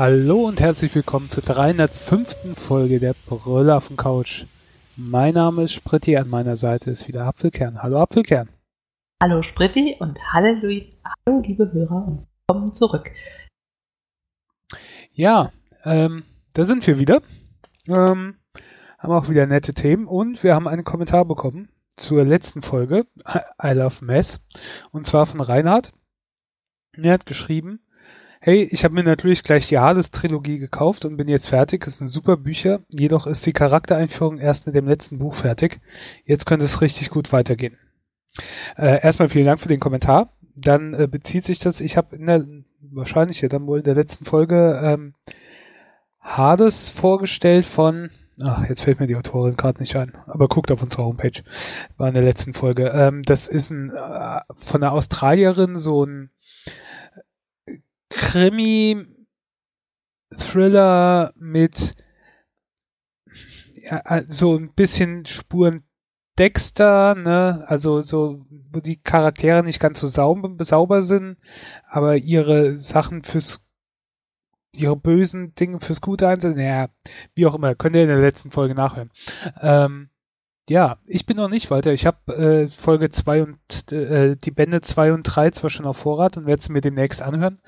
Hallo und herzlich willkommen zur 305. Folge der Brüller auf dem Couch. Mein Name ist Spritti, an meiner Seite ist wieder Apfelkern. Hallo Apfelkern. Hallo Spritti und hallo, hallo liebe Hörer und willkommen zurück. Ja, ähm, da sind wir wieder. Ähm, haben auch wieder nette Themen und wir haben einen Kommentar bekommen zur letzten Folge, I Love Mess, und zwar von Reinhard. Er hat geschrieben, hey, ich habe mir natürlich gleich die Hades-Trilogie gekauft und bin jetzt fertig. Es sind super Bücher, jedoch ist die Charaktereinführung erst mit dem letzten Buch fertig. Jetzt könnte es richtig gut weitergehen. Äh, erstmal vielen Dank für den Kommentar. Dann äh, bezieht sich das, ich habe in der, wahrscheinlich ja dann wohl in der letzten Folge ähm, Hades vorgestellt von Ach, jetzt fällt mir die Autorin gerade nicht ein, aber guckt auf unserer Homepage. War in der letzten Folge. Ähm, das ist ein äh, von einer Australierin so ein Krimi Thriller mit ja, so ein bisschen Spuren Dexter, ne, also so, wo die Charaktere nicht ganz so sauber, sauber sind, aber ihre Sachen fürs ihre bösen Dinge fürs Gute einsetzen. Naja, wie auch immer, könnt ihr in der letzten Folge nachhören. Ähm, ja, ich bin noch nicht weiter. Ich habe äh, Folge 2 und äh, die Bände 2 und 3 zwar schon auf Vorrat und werde es mir demnächst anhören,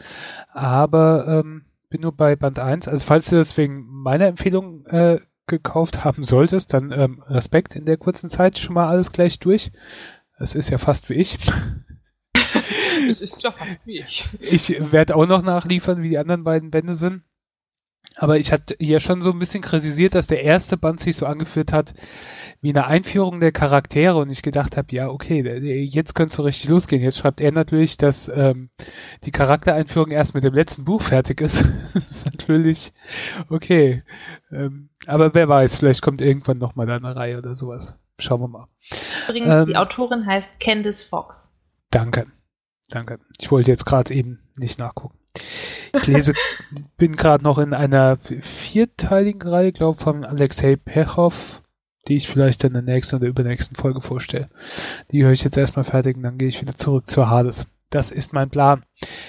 aber ähm, bin nur bei Band 1. Also falls du das wegen meiner Empfehlung äh, gekauft haben solltest, dann ähm, Respekt in der kurzen Zeit schon mal alles gleich durch. Das ist ja fast wie ich. das ist ja fast wie ich. Ich werde auch noch nachliefern, wie die anderen beiden Bände sind. Aber ich hatte ja schon so ein bisschen kritisiert, dass der erste Band sich so angeführt hat wie eine Einführung der Charaktere und ich gedacht habe, ja, okay, jetzt könnte es so richtig losgehen. Jetzt schreibt er natürlich, dass ähm, die Charaktereinführung erst mit dem letzten Buch fertig ist. das ist natürlich okay. Ähm, aber wer weiß, vielleicht kommt irgendwann nochmal da eine Reihe oder sowas. Schauen wir mal. Übrigens, ähm, die Autorin heißt Candice Fox. Danke. Danke. Ich wollte jetzt gerade eben nicht nachgucken. Ich lese, bin gerade noch in einer vierteiligen Reihe, glaube von Alexei Pechow, die ich vielleicht in der nächsten oder übernächsten Folge vorstelle. Die höre ich jetzt erstmal fertig und dann gehe ich wieder zurück zur Hades. Das ist mein Plan.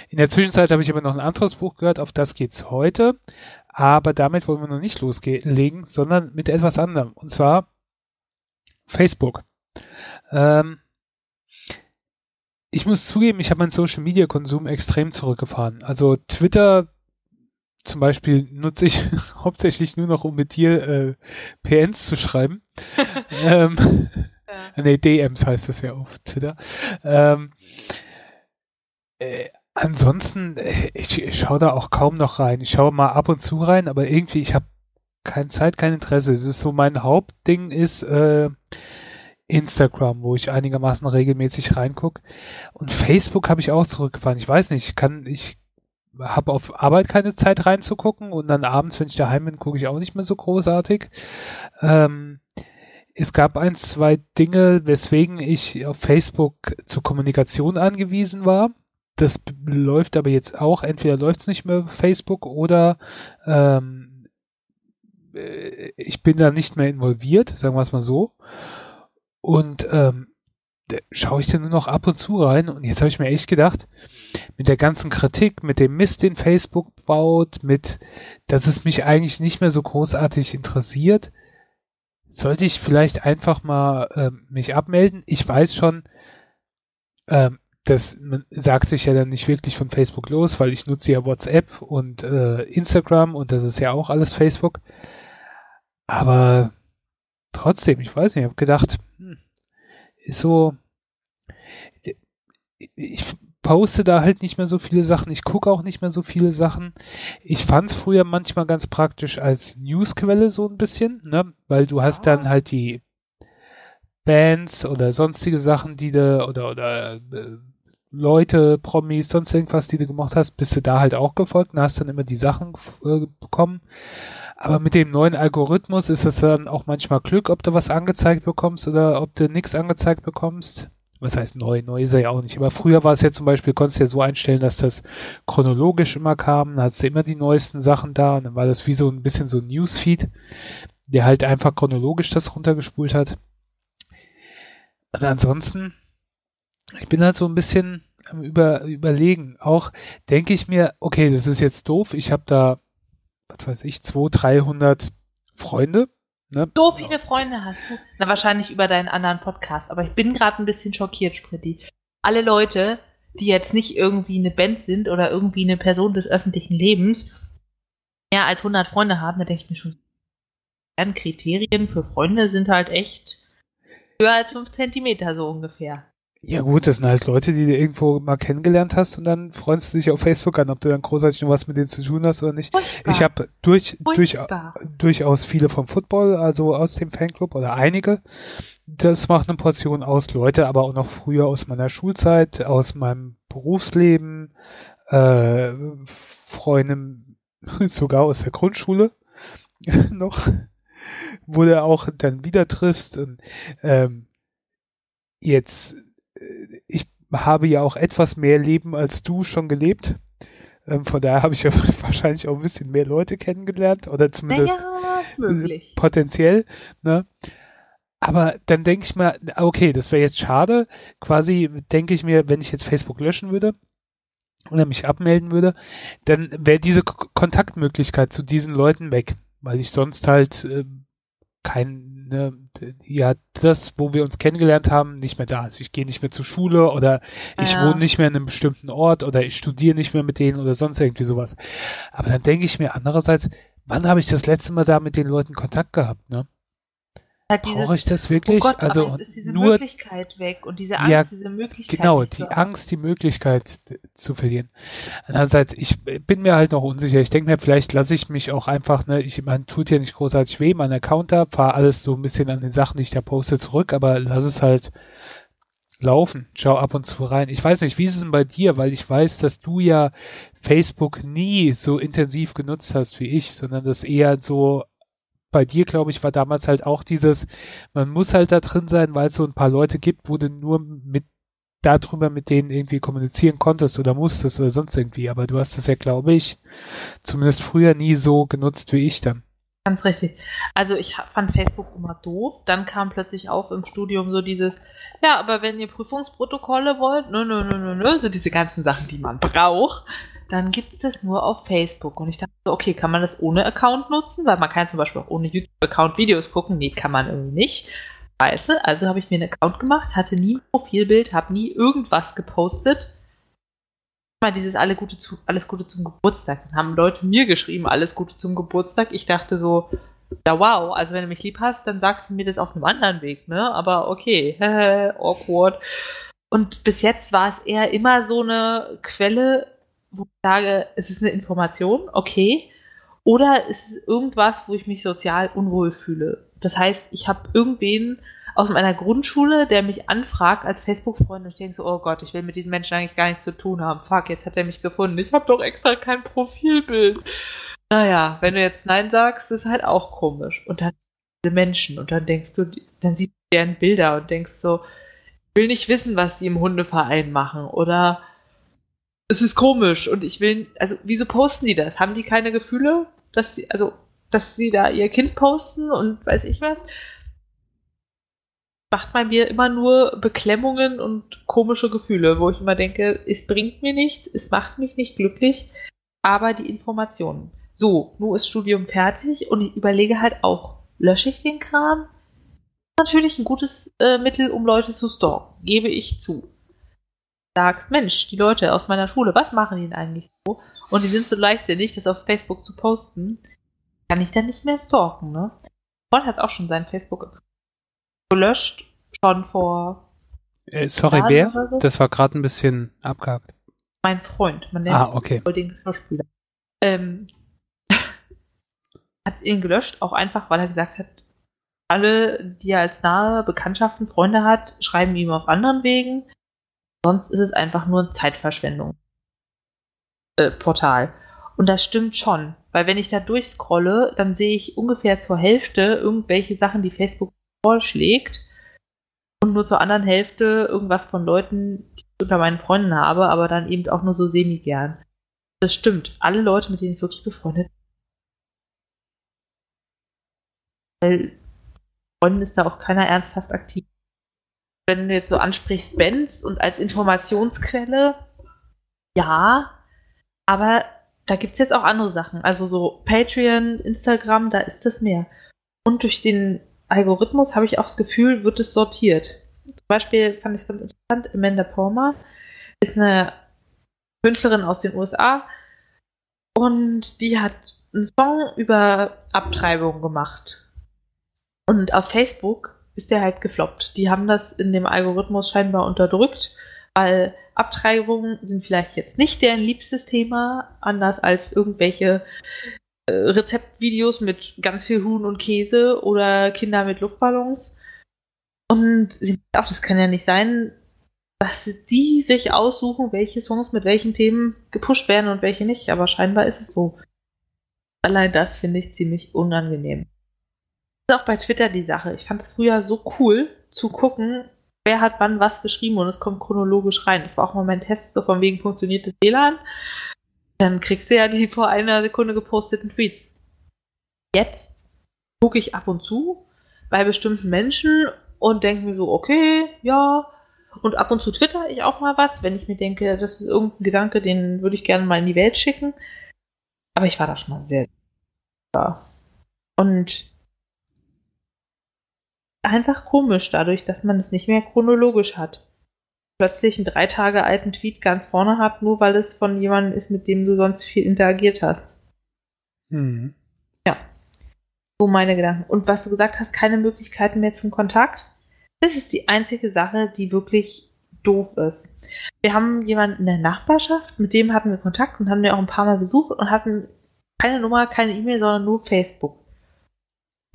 In der Zwischenzeit habe ich aber noch ein anderes Buch gehört, auf das geht's heute. Aber damit wollen wir noch nicht loslegen, sondern mit etwas anderem. Und zwar Facebook. Ähm, ich muss zugeben, ich habe meinen Social Media Konsum extrem zurückgefahren. Also Twitter zum Beispiel nutze ich hauptsächlich nur noch, um mit dir äh, PNs zu schreiben. ähm, ja. Nee, DMs heißt das ja auf Twitter. Ähm, äh, ansonsten, äh, ich, ich schaue da auch kaum noch rein. Ich schaue mal ab und zu rein, aber irgendwie, ich habe keine Zeit, kein Interesse. Es ist so, mein Hauptding ist, äh, Instagram, wo ich einigermaßen regelmäßig reingucke. Und Facebook habe ich auch zurückgefahren. Ich weiß nicht, ich kann, ich habe auf Arbeit keine Zeit reinzugucken und dann abends, wenn ich daheim bin, gucke ich auch nicht mehr so großartig. Ähm, es gab ein, zwei Dinge, weswegen ich auf Facebook zur Kommunikation angewiesen war. Das läuft aber jetzt auch, entweder läuft es nicht mehr auf Facebook oder ähm, äh, ich bin da nicht mehr involviert, sagen wir es mal so. Und ähm, schaue ich da nur noch ab und zu rein. Und jetzt habe ich mir echt gedacht, mit der ganzen Kritik, mit dem Mist, den Facebook baut, mit, dass es mich eigentlich nicht mehr so großartig interessiert, sollte ich vielleicht einfach mal ähm, mich abmelden. Ich weiß schon, ähm, das sagt sich ja dann nicht wirklich von Facebook los, weil ich nutze ja WhatsApp und äh, Instagram und das ist ja auch alles Facebook. Aber trotzdem, ich weiß nicht, ich habe gedacht, hm, ist so, ich poste da halt nicht mehr so viele Sachen, ich gucke auch nicht mehr so viele Sachen. Ich fand es früher manchmal ganz praktisch als Newsquelle so ein bisschen, ne, weil du hast dann halt die Bands oder sonstige Sachen, die du, oder, oder äh, Leute, Promis, sonst irgendwas, die du gemacht hast, bist du da halt auch gefolgt und hast dann immer die Sachen äh, bekommen. Aber mit dem neuen Algorithmus ist es dann auch manchmal Glück, ob du was angezeigt bekommst oder ob du nichts angezeigt bekommst. Was heißt neu? Neu ist er ja auch nicht. Aber früher war es ja zum Beispiel, konntest du ja so einstellen, dass das chronologisch immer kam. Dann hattest du immer die neuesten Sachen da und dann war das wie so ein bisschen so ein Newsfeed, der halt einfach chronologisch das runtergespult hat. Und ansonsten ich bin halt so ein bisschen am über, überlegen. Auch denke ich mir, okay, das ist jetzt doof. Ich habe da, was weiß ich, 200, 300 Freunde. Ne? So viele Freunde hast du. Na, wahrscheinlich über deinen anderen Podcast. Aber ich bin gerade ein bisschen schockiert, Spritti. Alle Leute, die jetzt nicht irgendwie eine Band sind oder irgendwie eine Person des öffentlichen Lebens, mehr als 100 Freunde haben, da denke ich mir schon, Kriterien für Freunde sind halt echt höher als 5 Zentimeter so ungefähr. Ja gut, das sind halt Leute, die du irgendwo mal kennengelernt hast und dann freust du dich auf Facebook an, ob du dann großartig noch was mit denen zu tun hast oder nicht. Furchtbar. Ich habe durch, durch, durchaus viele vom Football, also aus dem Fanclub oder einige. Das macht eine Portion aus Leute, aber auch noch früher aus meiner Schulzeit, aus meinem Berufsleben, äh, Freunde sogar aus der Grundschule noch, wo du auch dann wieder triffst und ähm, jetzt habe ja auch etwas mehr Leben als du schon gelebt. Ähm, von daher habe ich ja wahrscheinlich auch ein bisschen mehr Leute kennengelernt oder zumindest naja, möglich. potenziell. Ne? Aber dann denke ich mir, okay, das wäre jetzt schade. Quasi denke ich mir, wenn ich jetzt Facebook löschen würde oder mich abmelden würde, dann wäre diese K Kontaktmöglichkeit zu diesen Leuten weg, weil ich sonst halt äh, kein, ne, ja, das, wo wir uns kennengelernt haben, nicht mehr da ist. Ich gehe nicht mehr zur Schule oder ich ja. wohne nicht mehr in einem bestimmten Ort oder ich studiere nicht mehr mit denen oder sonst irgendwie sowas. Aber dann denke ich mir andererseits, wann habe ich das letzte Mal da mit den Leuten Kontakt gehabt, ne? Halt Brauche ich das wirklich? Oh Gott, also ist diese nur Möglichkeit weg und diese Angst, ja, diese Möglichkeit. Genau, die Angst, die Möglichkeit zu verlieren. Andererseits, ich bin mir halt noch unsicher. Ich denke mir, vielleicht lasse ich mich auch einfach, ne, ich man tut ja nicht großartig weh, mein Account da, fahre alles so ein bisschen an den Sachen, die ich da poste, zurück, aber lass es halt laufen. Schau ab und zu rein. Ich weiß nicht, wie ist es denn bei dir, weil ich weiß, dass du ja Facebook nie so intensiv genutzt hast wie ich, sondern das eher so bei dir, glaube ich, war damals halt auch dieses, man muss halt da drin sein, weil es so ein paar Leute gibt, wo du nur mit darüber mit denen irgendwie kommunizieren konntest oder musstest oder sonst irgendwie. Aber du hast es ja, glaube ich, zumindest früher nie so genutzt wie ich dann. Ganz richtig. Also ich fand Facebook immer doof. Dann kam plötzlich auf im Studium so dieses, ja, aber wenn ihr Prüfungsprotokolle wollt, nö, nö, nö, nö, nö, so diese ganzen Sachen, die man braucht, dann gibt es das nur auf Facebook. Und ich dachte so, okay, kann man das ohne Account nutzen? Weil man kann zum Beispiel auch ohne YouTube-Account Videos gucken. Nee, kann man irgendwie nicht. Scheiße, also habe ich mir einen Account gemacht, hatte nie ein Profilbild, habe nie irgendwas gepostet. Mal dieses alle Gute zu, alles Gute zum Geburtstag. Dann haben Leute mir geschrieben, alles Gute zum Geburtstag. Ich dachte so, ja wow, also wenn du mich lieb hast, dann sagst du mir das auf einem anderen Weg, ne? Aber okay, awkward. Und bis jetzt war es eher immer so eine Quelle wo ich sage, es ist eine Information, okay, oder ist es irgendwas, wo ich mich sozial unwohl fühle. Das heißt, ich habe irgendwen aus meiner Grundschule, der mich anfragt als Facebook-Freund und ich denke so, oh Gott, ich will mit diesen Menschen eigentlich gar nichts zu tun haben. Fuck, jetzt hat er mich gefunden. Ich habe doch extra kein Profilbild. Naja, wenn du jetzt Nein sagst, ist halt auch komisch. Und dann diese Menschen und dann denkst du, dann siehst du deren Bilder und denkst so, ich will nicht wissen, was die im Hundeverein machen oder es ist komisch und ich will, also wieso posten die das? Haben die keine Gefühle, dass sie, also, dass sie da ihr Kind posten und weiß ich was? Macht bei mir immer nur Beklemmungen und komische Gefühle, wo ich immer denke, es bringt mir nichts, es macht mich nicht glücklich, aber die Informationen. So, nun ist Studium fertig und ich überlege halt auch, lösche ich den Kram? Natürlich ein gutes äh, Mittel, um Leute zu stalken, gebe ich zu sagst, Mensch, die Leute aus meiner Schule, was machen die denn eigentlich so? Und die sind so leichtsinnig, das auf Facebook zu posten, kann ich dann nicht mehr stalken, ne? Freund hat auch schon seinen Facebook gelöscht, schon vor. Äh, sorry, wer? So. Das war gerade ein bisschen abgehakt. Mein Freund, man nennt ah, okay. den Schauspieler. Ähm, hat ihn gelöscht, auch einfach, weil er gesagt hat, alle, die er als nahe Bekanntschaften, Freunde hat, schreiben ihm auf anderen Wegen. Sonst ist es einfach nur ein Zeitverschwendung. Äh, Portal. Und das stimmt schon, weil wenn ich da durchscrolle, dann sehe ich ungefähr zur Hälfte irgendwelche Sachen, die Facebook vorschlägt und nur zur anderen Hälfte irgendwas von Leuten, die ich unter meinen Freunden habe, aber dann eben auch nur so semi-gern. Das stimmt. Alle Leute, mit denen ich wirklich befreundet bin, weil Freunden ist da auch keiner ernsthaft aktiv. wenn du jetzt so ansprichst, Benz und als Informationsquelle, ja, aber da gibt es jetzt auch andere Sachen. Also so Patreon, Instagram, da ist das mehr. Und durch den Algorithmus habe ich auch das Gefühl, wird es sortiert. Zum Beispiel fand ich es ganz interessant, Amanda Palmer ist eine Künstlerin aus den USA und die hat einen Song über Abtreibung gemacht. Und auf Facebook ist der halt gefloppt. Die haben das in dem Algorithmus scheinbar unterdrückt, weil Abtreibungen sind vielleicht jetzt nicht deren liebstes Thema, anders als irgendwelche Rezeptvideos mit ganz viel Huhn und Käse oder Kinder mit Luftballons. Und sie auch, das kann ja nicht sein, dass die sich aussuchen, welche Songs mit welchen Themen gepusht werden und welche nicht, aber scheinbar ist es so. Allein das finde ich ziemlich unangenehm. Das ist auch bei Twitter die Sache. Ich fand es früher so cool zu gucken, wer hat wann was geschrieben und es kommt chronologisch rein. Das war auch mal mein Test, so von wegen funktioniert das WLAN. Dann kriegst du ja die vor einer Sekunde geposteten Tweets. Jetzt gucke ich ab und zu bei bestimmten Menschen und denke mir so, okay, ja. Und ab und zu twitter ich auch mal was, wenn ich mir denke, das ist irgendein Gedanke, den würde ich gerne mal in die Welt schicken. Aber ich war da schon mal sehr. Ja. Und einfach komisch dadurch, dass man es nicht mehr chronologisch hat. Plötzlich einen drei Tage alten Tweet ganz vorne hat, nur weil es von jemandem ist, mit dem du sonst viel interagiert hast. Mhm. Ja. So meine Gedanken. Und was du gesagt hast, keine Möglichkeiten mehr zum Kontakt. Das ist die einzige Sache, die wirklich doof ist. Wir haben jemanden in der Nachbarschaft, mit dem hatten wir Kontakt und haben wir auch ein paar Mal besucht und hatten keine Nummer, keine E-Mail, sondern nur Facebook.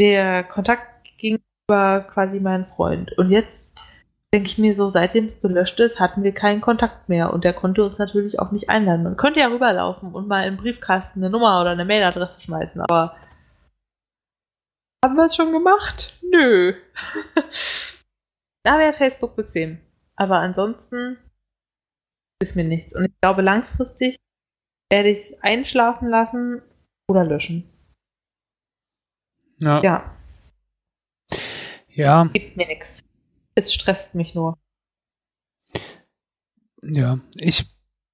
Der Kontakt ging über quasi meinen Freund. Und jetzt denke ich mir so, seitdem es gelöscht ist, hatten wir keinen Kontakt mehr und der konnte uns natürlich auch nicht einladen. Man könnte ja rüberlaufen und mal im Briefkasten eine Nummer oder eine Mailadresse schmeißen, aber haben wir es schon gemacht? Nö. da wäre Facebook bequem. Aber ansonsten ist mir nichts. Und ich glaube, langfristig werde ich es einschlafen lassen oder löschen. Ja. ja. Ja. Gibt mir nichts. Es stresst mich nur. Ja, ich,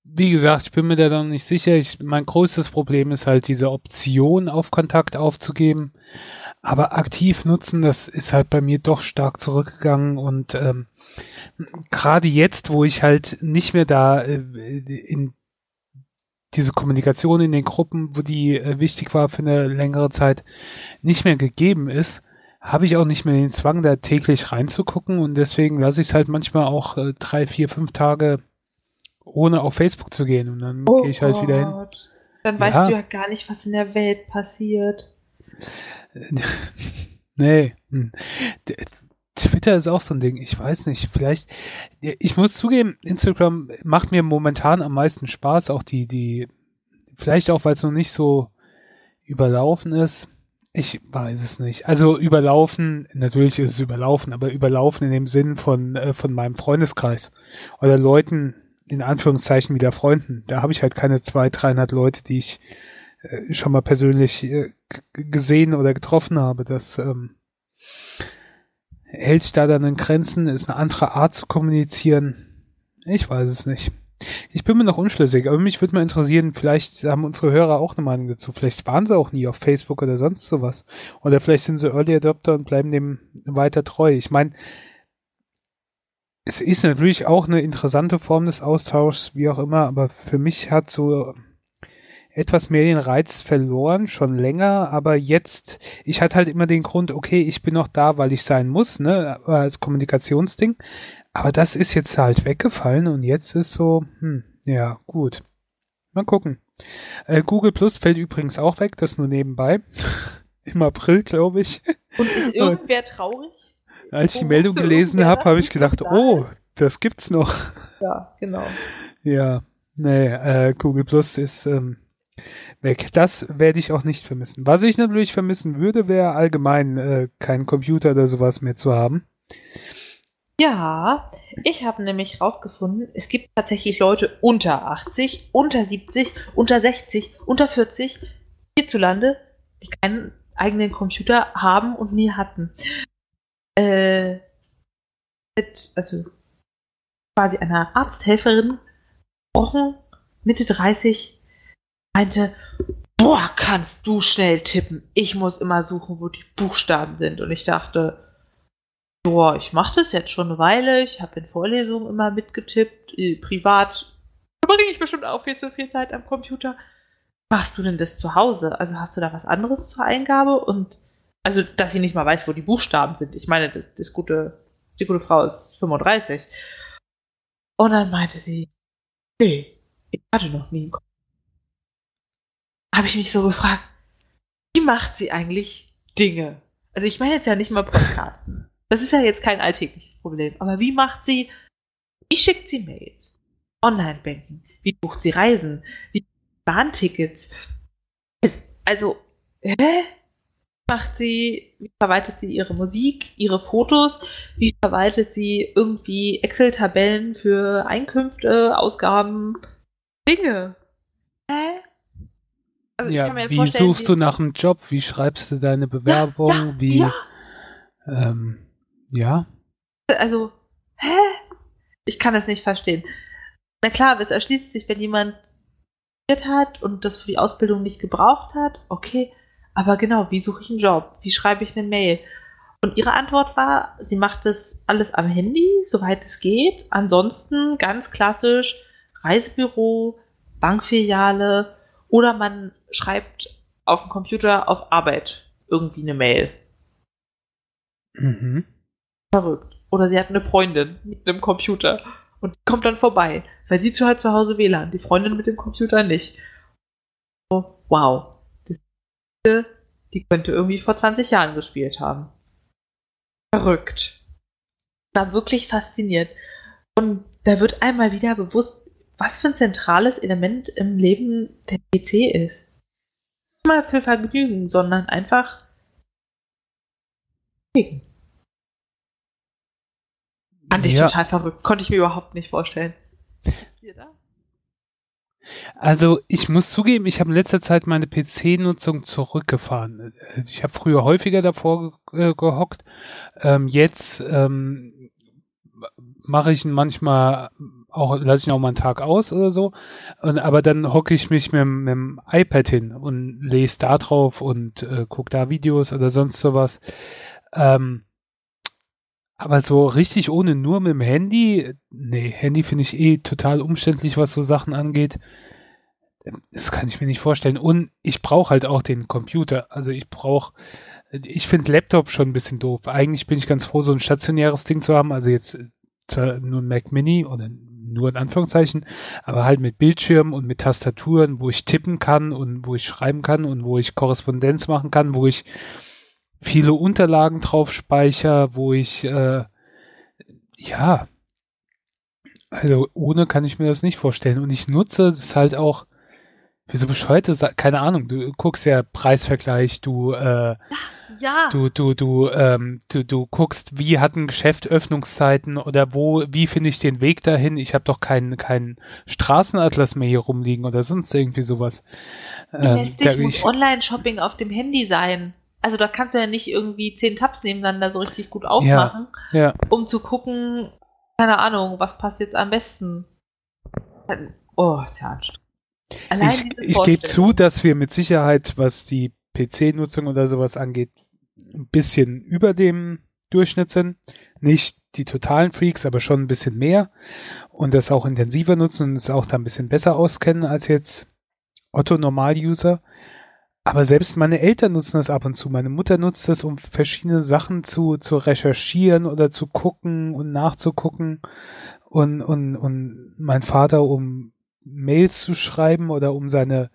wie gesagt, ich bin mir da noch nicht sicher. Ich, mein größtes Problem ist halt diese Option auf Kontakt aufzugeben. Aber aktiv nutzen, das ist halt bei mir doch stark zurückgegangen und ähm, gerade jetzt, wo ich halt nicht mehr da äh, in diese Kommunikation in den Gruppen, wo die äh, wichtig war für eine längere Zeit, nicht mehr gegeben ist, habe ich auch nicht mehr den Zwang, da täglich reinzugucken und deswegen lasse ich es halt manchmal auch äh, drei, vier, fünf Tage ohne auf Facebook zu gehen und dann oh gehe ich halt Gott. wieder hin. Dann weißt ja. du ja gar nicht, was in der Welt passiert. nee. Hm. Twitter ist auch so ein Ding. Ich weiß nicht. Vielleicht, ich muss zugeben, Instagram macht mir momentan am meisten Spaß. Auch die, die, vielleicht auch, weil es noch nicht so überlaufen ist. Ich weiß es nicht. Also überlaufen, natürlich ist es überlaufen, aber überlaufen in dem Sinn von, äh, von meinem Freundeskreis oder Leuten, in Anführungszeichen wieder Freunden. Da habe ich halt keine zwei, 300 Leute, die ich äh, schon mal persönlich äh, gesehen oder getroffen habe. Das ähm, hält sich da dann in Grenzen, ist eine andere Art zu kommunizieren. Ich weiß es nicht. Ich bin mir noch unschlüssig, aber mich würde mal interessieren, vielleicht haben unsere Hörer auch eine Meinung dazu. Vielleicht waren sie auch nie auf Facebook oder sonst sowas. Oder vielleicht sind sie Early Adopter und bleiben dem weiter treu. Ich meine, es ist natürlich auch eine interessante Form des Austauschs, wie auch immer, aber für mich hat so etwas mehr den Reiz verloren, schon länger, aber jetzt, ich hatte halt immer den Grund, okay, ich bin noch da, weil ich sein muss, ne, als Kommunikationsding, aber das ist jetzt halt weggefallen und jetzt ist so, hm, ja, gut. Mal gucken. Äh, Google Plus fällt übrigens auch weg, das nur nebenbei. Im April, glaube ich. Und ist irgendwer traurig? Als ich die Meldung gelesen habe, habe ich gedacht, oh, das gibt's noch. Ja, genau. Ja, nee, äh, Google Plus ist ähm, weg. Das werde ich auch nicht vermissen. Was ich natürlich vermissen würde, wäre allgemein äh, keinen Computer oder sowas mehr zu haben. Ja, ich habe nämlich rausgefunden, es gibt tatsächlich Leute unter 80, unter 70, unter 60, unter 40 hierzulande, die keinen eigenen Computer haben und nie hatten. Äh, mit, also quasi einer Arzthelferin gesprochen, Mitte 30, meinte, boah, kannst du schnell tippen. Ich muss immer suchen, wo die Buchstaben sind. Und ich dachte, boah, ich mache das jetzt schon eine Weile. Ich habe in Vorlesungen immer mitgetippt. Äh, privat verbringe ich bestimmt auch viel zu viel Zeit am Computer. Machst du denn das zu Hause? Also hast du da was anderes zur Eingabe? Und also, dass sie nicht mal weiß, wo die Buchstaben sind. Ich meine, das, das gute, die gute Frau ist 35. Und dann meinte sie, nee, ich hatte noch nie einen Computer habe ich mich so gefragt, wie macht sie eigentlich Dinge? Also ich meine jetzt ja nicht mal Podcasten. Das ist ja jetzt kein alltägliches Problem. Aber wie macht sie, wie schickt sie Mails? Online-Banking? Wie bucht sie Reisen? Wie Bahntickets? Also, hä? Macht sie, wie verwaltet sie ihre Musik, ihre Fotos? Wie verwaltet sie irgendwie Excel-Tabellen für Einkünfte, Ausgaben, Dinge? Hä? Also ja, wie suchst du nach einem Job? Wie schreibst du deine Bewerbung? Ja, ja, wie, ja. Ähm, ja. Also, hä? Ich kann das nicht verstehen. Na klar, es erschließt sich, wenn jemand hat und das für die Ausbildung nicht gebraucht hat, okay. Aber genau, wie suche ich einen Job? Wie schreibe ich eine Mail? Und ihre Antwort war, sie macht das alles am Handy, soweit es geht. Ansonsten ganz klassisch Reisebüro, Bankfiliale oder man schreibt auf dem Computer auf Arbeit irgendwie eine Mail. Mhm. Verrückt. Oder sie hat eine Freundin mit einem Computer und kommt dann vorbei, weil sie zu halt zu Hause WLAN, die Freundin mit dem Computer nicht. Oh, wow. Das, die könnte irgendwie vor 20 Jahren gespielt haben. Verrückt. War wirklich fasziniert. Und da wird einmal wieder bewusst, was für ein zentrales Element im Leben der PC ist. Nicht mal für Vergnügen, sondern einfach Fand ich ja. total verrückt. Konnte ich mir überhaupt nicht vorstellen. Also ich muss zugeben, ich habe in letzter Zeit meine PC-Nutzung zurückgefahren. Ich habe früher häufiger davor ge gehockt. Ähm, jetzt ähm, mache ich ihn manchmal auch, lasse ich ihn auch mal einen Tag aus oder so. Und, aber dann hocke ich mich mit, mit dem iPad hin und lese da drauf und äh, gucke da Videos oder sonst sowas. Ähm, aber so richtig ohne nur mit dem Handy, nee, Handy finde ich eh total umständlich, was so Sachen angeht. Das kann ich mir nicht vorstellen. Und ich brauche halt auch den Computer. Also ich brauche, ich finde Laptop schon ein bisschen doof. Eigentlich bin ich ganz froh, so ein stationäres Ding zu haben. Also jetzt nur ein Mac Mini oder nur in Anführungszeichen, aber halt mit Bildschirm und mit Tastaturen, wo ich tippen kann und wo ich schreiben kann und wo ich Korrespondenz machen kann, wo ich viele Unterlagen drauf speichere, wo ich äh, ja also ohne kann ich mir das nicht vorstellen und ich nutze es halt auch für so bescheuerte, keine Ahnung, du guckst ja Preisvergleich, du äh, ja. Du, du, du, ähm, du, du guckst, wie hat ein Geschäft Öffnungszeiten oder wo, wie finde ich den Weg dahin? Ich habe doch keinen keinen Straßenatlas mehr hier rumliegen oder sonst irgendwie sowas. Ähm, da, muss Online-Shopping auf dem Handy sein. Also da kannst du ja nicht irgendwie zehn Tabs nebeneinander so richtig gut aufmachen, ja, ja. um zu gucken, keine Ahnung, was passt jetzt am besten. Oh, ist ja anstrengend. Allein ich ich gebe zu, dass wir mit Sicherheit, was die PC-Nutzung oder sowas angeht, ein bisschen über dem Durchschnitt sind. Nicht die totalen Freaks, aber schon ein bisschen mehr und das auch intensiver nutzen und es auch da ein bisschen besser auskennen als jetzt Otto Normal-User. Aber selbst meine Eltern nutzen das ab und zu. Meine Mutter nutzt das, um verschiedene Sachen zu, zu recherchieren oder zu gucken und nachzugucken. Und, und, und mein Vater, um Mails zu schreiben oder um seine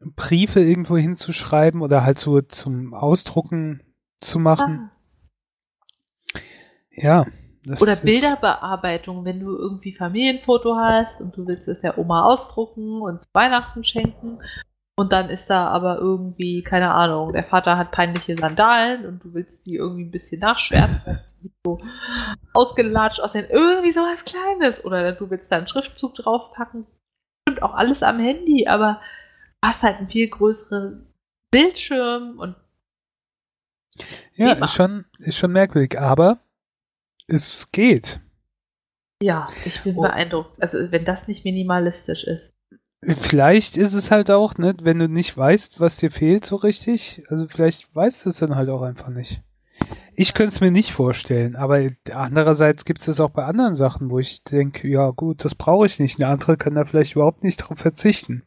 Briefe irgendwo hinzuschreiben oder halt so zum Ausdrucken zu machen. Ah. Ja. Oder Bilderbearbeitung, wenn du irgendwie Familienfoto hast und du willst es der Oma ausdrucken und zu Weihnachten schenken und dann ist da aber irgendwie, keine Ahnung, der Vater hat peinliche Sandalen und du willst die irgendwie ein bisschen nachschwärzen, so ausgelatscht aussehen, irgendwie sowas Kleines. Oder du willst da einen Schriftzug draufpacken. Stimmt auch alles am Handy, aber hast halt einen viel größeren Bildschirm und ja, ist schon, ist schon merkwürdig, aber es geht. Ja, ich bin Oh. beeindruckt. Also, wenn das nicht minimalistisch ist. Vielleicht ist es halt auch, ne, wenn du nicht weißt, was dir fehlt so richtig, also vielleicht weißt du es dann halt auch einfach nicht. Ich könnte es mir nicht vorstellen, aber andererseits gibt es das auch bei anderen Sachen, wo ich denke, ja gut, das brauche ich nicht. Eine andere kann da vielleicht überhaupt nicht drauf verzichten.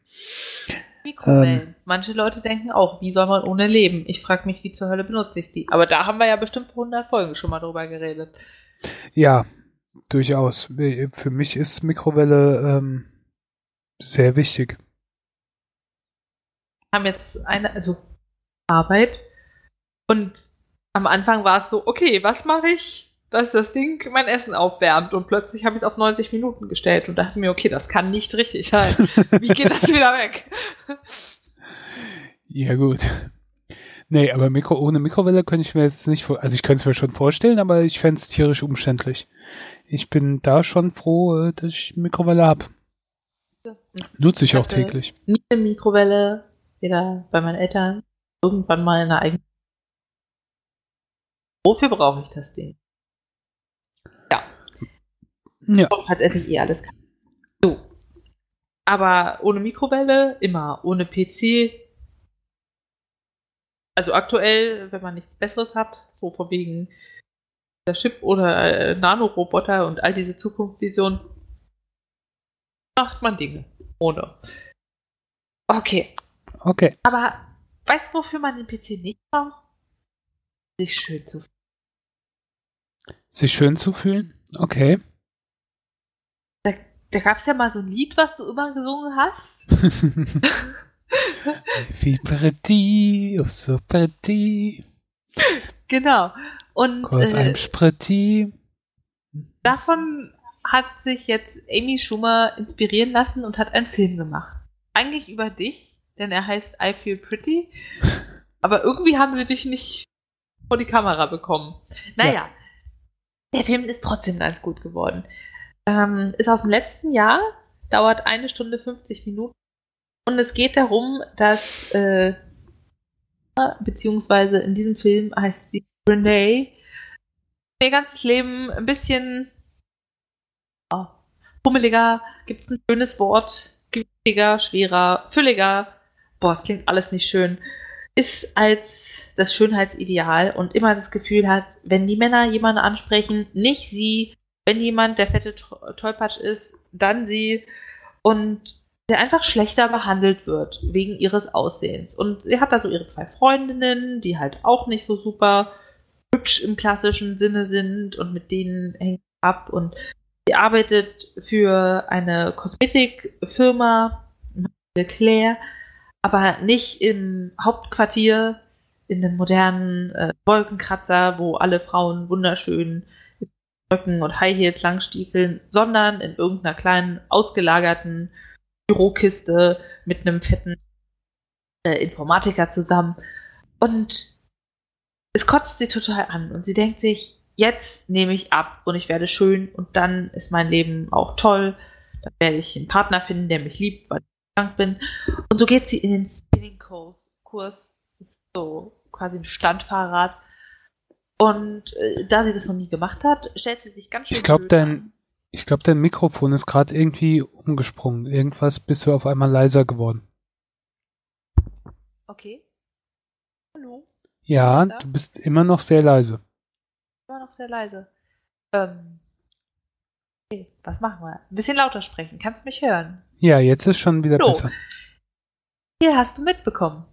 Mikrowellen. Ähm. Manche Leute denken auch, wie soll man ohne leben? Ich frage mich, wie zur Hölle benutze ich die? Aber da haben wir ja bestimmt vor 100 Folgen schon mal drüber geredet. Ja, durchaus. Für mich ist Mikrowelle ähm, sehr wichtig. Wir haben jetzt eine, also Arbeit und am Anfang war es so, okay, was mache ich, dass das Ding mein Essen aufwärmt und plötzlich habe ich es auf 90 Minuten gestellt und dachte mir, okay, das kann nicht richtig sein. Wie geht das wieder weg? Ja, gut. Nee, aber Mikro, ohne Mikrowelle könnte ich mir jetzt nicht vor, also ich könnte es mir schon vorstellen, aber ich fände es tierisch umständlich. Ich bin da schon froh, äh, dass ich Mikrowelle habe. Nutze ich auch Hatte- täglich. Nie eine Mikrowelle, weder bei meinen Eltern, irgendwann mal in einer eigenen. Wofür brauche ich das Ding? Ja. Falls esse ich eh alles kalt. So. Aber ohne Mikrowelle immer. Ohne PC. Also aktuell, wenn man nichts Besseres hat, so von wegen der Chip oder äh, Nanoroboter und all diese Zukunftsvisionen, macht man Dinge. Ohne. Okay. Okay. Aber weißt du, wofür man den PC nicht braucht? Sich schön zu Sich schön zu fühlen? Okay. Da, da gab es ja mal so ein Lied, was du immer gesungen hast. Wie petit, oh so petit, Genau. Und aus äh, einem Spretti. davon hat sich jetzt Amy Schumer inspirieren lassen und hat einen Film gemacht. Eigentlich über dich, denn er heißt I Feel Pretty. Aber irgendwie haben sie dich nicht vor die Kamera bekommen. Naja, der Film ist trotzdem ganz gut geworden. Ähm, ist aus dem letzten Jahr, dauert eine Stunde 50 Minuten. Und es geht darum, dass, äh, beziehungsweise in diesem Film heißt sie Renee, ihr ganzes Leben ein bisschen pummeliger, gibt es ein schönes Wort, gewichtiger, schwerer, fülliger, boah, es klingt alles nicht schön, ist als das Schönheitsideal und immer das Gefühl hat, wenn die Männer jemanden ansprechen, nicht sie, wenn jemand der fette To- Tollpatsch ist, dann sie. Und der einfach schlechter behandelt wird wegen ihres Aussehens. Und sie hat da so ihre zwei Freundinnen, die halt auch nicht so super hübsch im klassischen Sinne sind und mit denen hängt ab und arbeitet für eine Kosmetikfirma, Claire, aber nicht im Hauptquartier, in einem modernen äh, Wolkenkratzer, wo alle Frauen wunderschön mit Röcken und High Heels Langstiefeln, sondern in irgendeiner kleinen ausgelagerten Bürokiste mit einem fetten äh, Informatiker zusammen. Und es kotzt sie total an und sie denkt sich, jetzt nehme ich ab und ich werde schön und dann ist mein Leben auch toll. Dann werde ich einen Partner finden, der mich liebt, weil ich krank bin. Und so geht sie in den Spinning-Kurs. Kurs. Das ist so quasi ein Standfahrrad. Und äh, da sie das noch nie gemacht hat, stellt sie sich ganz schön Ich glaub, blöd dein-. Ich glaube, dein Mikrofon ist gerade irgendwie umgesprungen. Irgendwas bist du auf einmal leiser geworden. Okay. Hallo? Ja. du bist immer noch sehr leise. Noch sehr leise. Ähm. Okay, was machen wir? Ein bisschen lauter sprechen. Kannst mich hören? Ja, jetzt ist schon wieder So. besser. Hier hast du mitbekommen.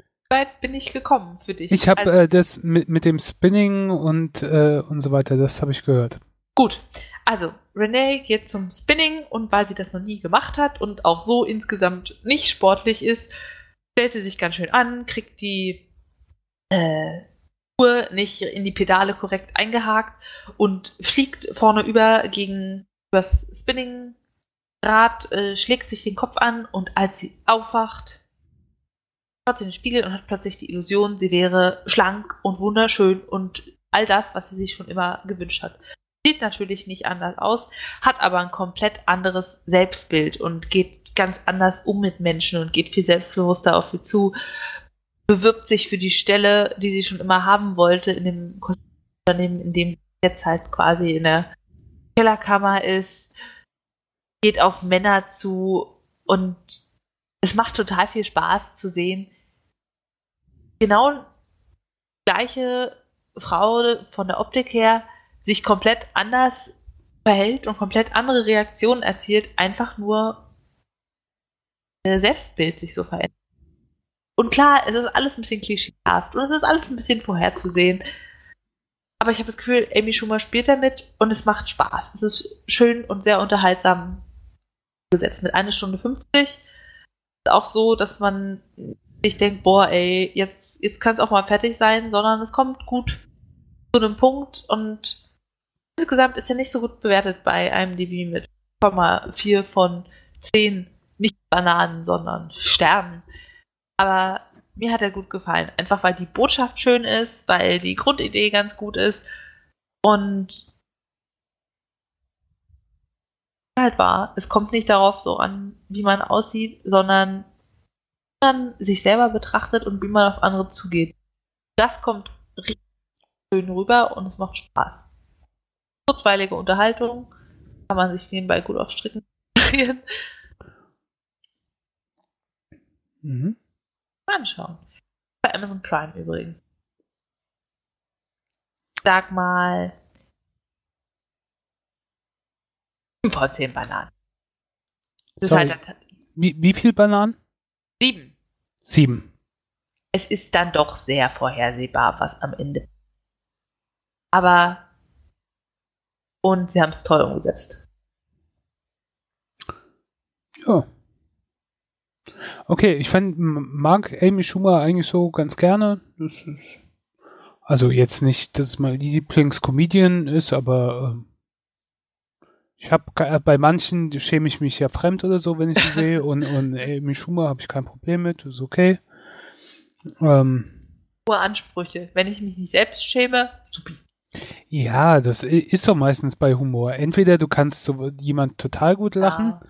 Wie weit bin ich gekommen für dich? Ich habe Also- äh, das mit, mit dem Spinning und, äh, und so weiter, das habe ich gehört. Gut, also Renee geht zum Spinning und weil sie das noch nie gemacht hat und auch so insgesamt nicht sportlich ist, stellt sie sich ganz schön an, kriegt die äh, Uhr nicht in die Pedale korrekt eingehakt und fliegt vorne über gegen das Spinningrad, äh, schlägt sich den Kopf an und als sie aufwacht, schaut sie in den Spiegel und hat plötzlich die Illusion, sie wäre schlank und wunderschön und all das, was sie sich schon immer gewünscht hat. Sieht natürlich nicht anders aus, hat aber ein komplett anderes Selbstbild und geht ganz anders um mit Menschen und geht viel selbstbewusster auf sie zu. Bewirbt sich für die Stelle, die sie schon immer haben wollte, in dem Unternehmen, in dem sie jetzt halt quasi in der Kellerkammer ist, geht auf Männer zu und es macht total viel Spaß zu sehen. Genau gleiche Frau von der Optik her sich komplett anders verhält und komplett andere Reaktionen erzielt, einfach nur ihr Selbstbild sich so verändert. Und klar, es ist alles ein bisschen klischeehaft und es ist alles ein bisschen vorherzusehen. Aber ich habe das Gefühl, Amy Schumer spielt damit und es macht Spaß. Es ist schön und sehr unterhaltsam gesetzt mit einer Stunde 50. Ist auch so, dass man sich denkt, boah, ey, jetzt, jetzt kann es auch mal fertig sein, sondern es kommt gut zu einem Punkt und insgesamt ist er nicht so gut bewertet bei IMDb mit 4 von 10, nicht Bananen, sondern Sternen. Aber mir hat er gut gefallen. Einfach weil die Botschaft schön ist, weil die Grundidee ganz gut ist und halt war, es kommt nicht darauf so an, wie man aussieht, sondern wie man sich selber betrachtet und wie man auf andere zugeht. Das kommt richtig schön rüber und es macht Spaß. Kurzweilige Unterhaltung, kann man sich nebenbei gut auf Stricken konzentrieren. Mhm anschauen. Bei Amazon Prime übrigens. Sag mal 5 von 10 Bananen. Das Sorry. ist halt wie, wie viel Bananen? Sieben. Sieben. Es ist dann doch sehr vorhersehbar, was am Ende. Aber und sie haben es toll umgesetzt. Ja. Okay, ich fand, mag Amy Schumer eigentlich so ganz gerne. Das ist, also jetzt nicht, dass es mein Lieblingscomedian ist, aber äh, ich habe bei manchen schäme ich mich ja fremd oder so, wenn ich sie sehe. Und, und Amy Schumer habe ich kein Problem mit, ist okay. Ähm, Hohe Ansprüche. Wenn ich mich nicht selbst schäme, supi. Ja, das ist doch meistens bei Humor. Entweder du kannst so jemand total gut lachen ja.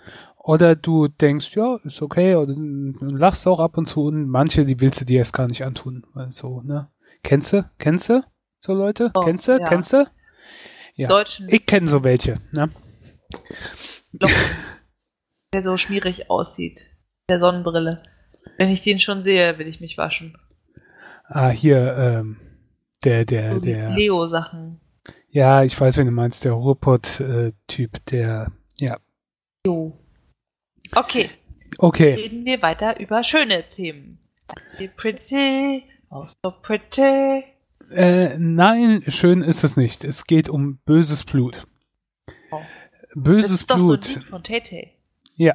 Oder du denkst, ja, ist okay, oder du lachst auch ab und zu und manche, die willst du dir erst gar nicht antun. So, ne? Kennst du? Kennst du? So Leute? Oh, Kennst du? Ja. Kennst du? Ja. Deutschen. Ich kenne so welche, ne? der so schmierig aussieht. Der Sonnenbrille. Wenn ich den schon sehe, will ich mich waschen. Ah, hier, ähm, der, der, so der. Leo-Sachen. Ja, ich weiß, wen du meinst, der Ruhrpott-Typ, äh, der, ja. Leo. Okay. Okay. Reden wir weiter über schöne Themen. Pretty, oh so pretty. Äh, nein, schön ist es nicht. Es geht um böses Blut. Oh. Böses das ist Blut. Doch so ein Lied von Tete. Ja.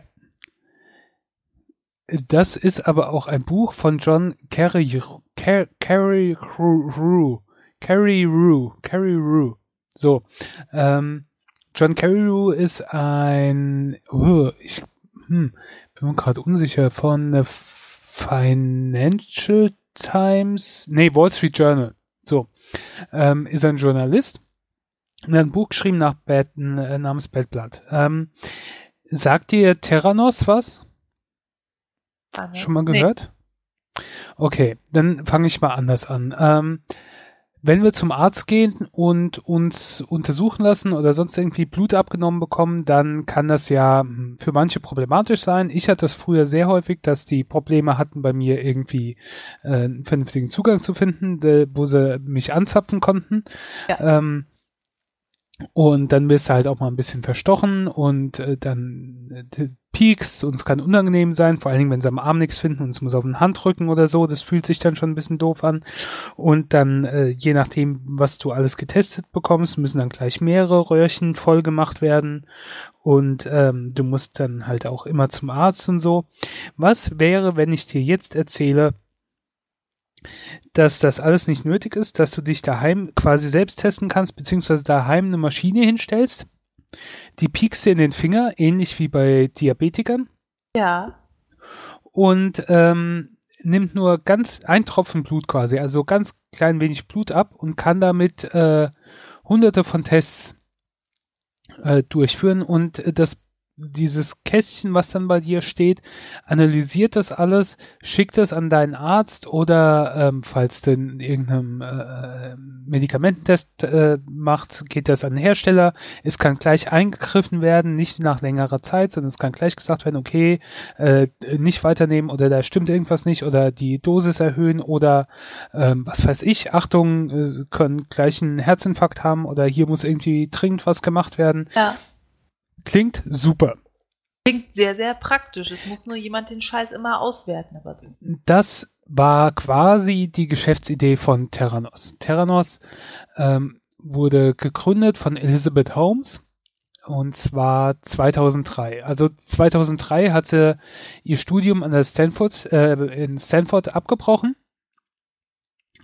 Das ist aber auch ein Buch von John Carey Car Carey Rue. Carey Rue. Carey Rue. So. Ähm, John Carreyrou ist ein, oh, ich hm, bin mir gerade unsicher, von der Financial Times, nee, Wall Street Journal. So, ähm, ist ein Journalist und hat ein Buch geschrieben nach Bad, äh, namens Bad Blood. Ähm, sagt dir Terranos was? Schon mal gehört? Nee. Okay, dann fange ich mal anders an. Ähm, wenn wir zum Arzt gehen und uns untersuchen lassen oder sonst irgendwie Blut abgenommen bekommen, dann kann das ja hm, für manche problematisch sein. Ich hatte das früher sehr häufig, dass die Probleme hatten, bei mir irgendwie äh, einen vernünftigen Zugang zu finden, wo sie mich anzapfen konnten. Ja. Ähm, und dann wirst du halt auch mal ein bisschen verstochen und äh, dann äh, piekst und es kann unangenehm sein, vor allen Dingen, wenn sie am Arm nichts finden und es muss auf den Handrücken oder so, das fühlt sich dann schon ein bisschen doof an. Und dann, äh, je nachdem, was du alles getestet bekommst, müssen dann gleich mehrere Röhrchen voll gemacht werden und ähm, du musst dann halt auch immer zum Arzt und so. Was wäre, wenn ich dir jetzt erzähle, dass das alles nicht nötig ist, dass du dich daheim quasi selbst testen kannst, beziehungsweise daheim eine Maschine hinstellst, die piekst dir in den Finger, ähnlich wie bei Diabetikern. Ja. Und ähm, nimmt nur ganz ein Tropfen Blut quasi, also ganz klein wenig Blut ab und kann damit äh, hunderte von Tests äh, durchführen und das dieses Kästchen, was dann bei dir steht, analysiert das alles, schickt es an deinen Arzt oder ähm, falls denn irgendeinem äh, Medikamententest äh, macht, geht das an den Hersteller. Es kann gleich eingegriffen werden, nicht nach längerer Zeit, sondern es kann gleich gesagt werden, okay, äh, nicht weiternehmen oder da stimmt irgendwas nicht oder die Dosis erhöhen oder ähm, was weiß ich, Achtung, äh, können gleich einen Herzinfarkt haben oder hier muss irgendwie dringend was gemacht werden. Ja. Klingt super. Klingt sehr, sehr praktisch. Es muss nur jemand den Scheiß immer auswerten. Aber so. Das war quasi die Geschäftsidee von Terranos. Terranos ähm, wurde gegründet von Elizabeth Holmes und zwar 2003. Also 2003 hat sie ihr Studium an der Stanford äh, in Stanford abgebrochen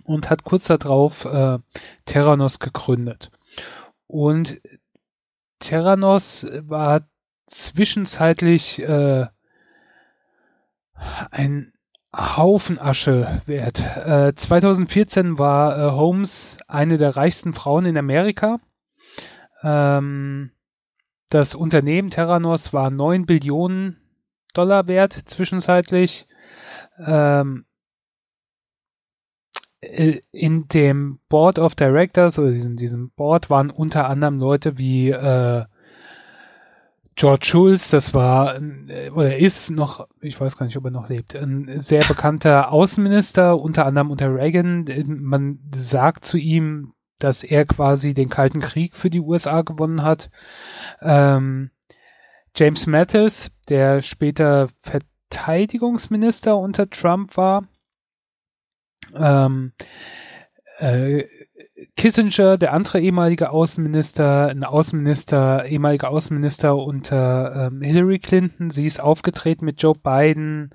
und hat kurz darauf äh, Terranos gegründet. Und Terranos war zwischenzeitlich äh, ein Haufen Asche wert. Äh, 2014 war äh, Holmes eine der reichsten Frauen in Amerika. Ähm, das Unternehmen Terranos war 9 Billionen Dollar wert zwischenzeitlich. Ähm, äh, in dem Board of Directors oder in diesem Board waren unter anderem Leute wie äh, George Schulz, das war äh, oder ist noch, ich weiß gar nicht, ob er noch lebt, ein sehr bekannter Außenminister, unter anderem unter Reagan. Man sagt zu ihm, dass er quasi den Kalten Krieg für die USA gewonnen hat. Ähm, James Mattis, der später Verteidigungsminister unter Trump war, ähm, äh, Kissinger, der andere ehemalige Außenminister, ein Außenminister, ehemaliger Außenminister unter ähm, Hillary Clinton. Sie ist aufgetreten mit Joe Biden.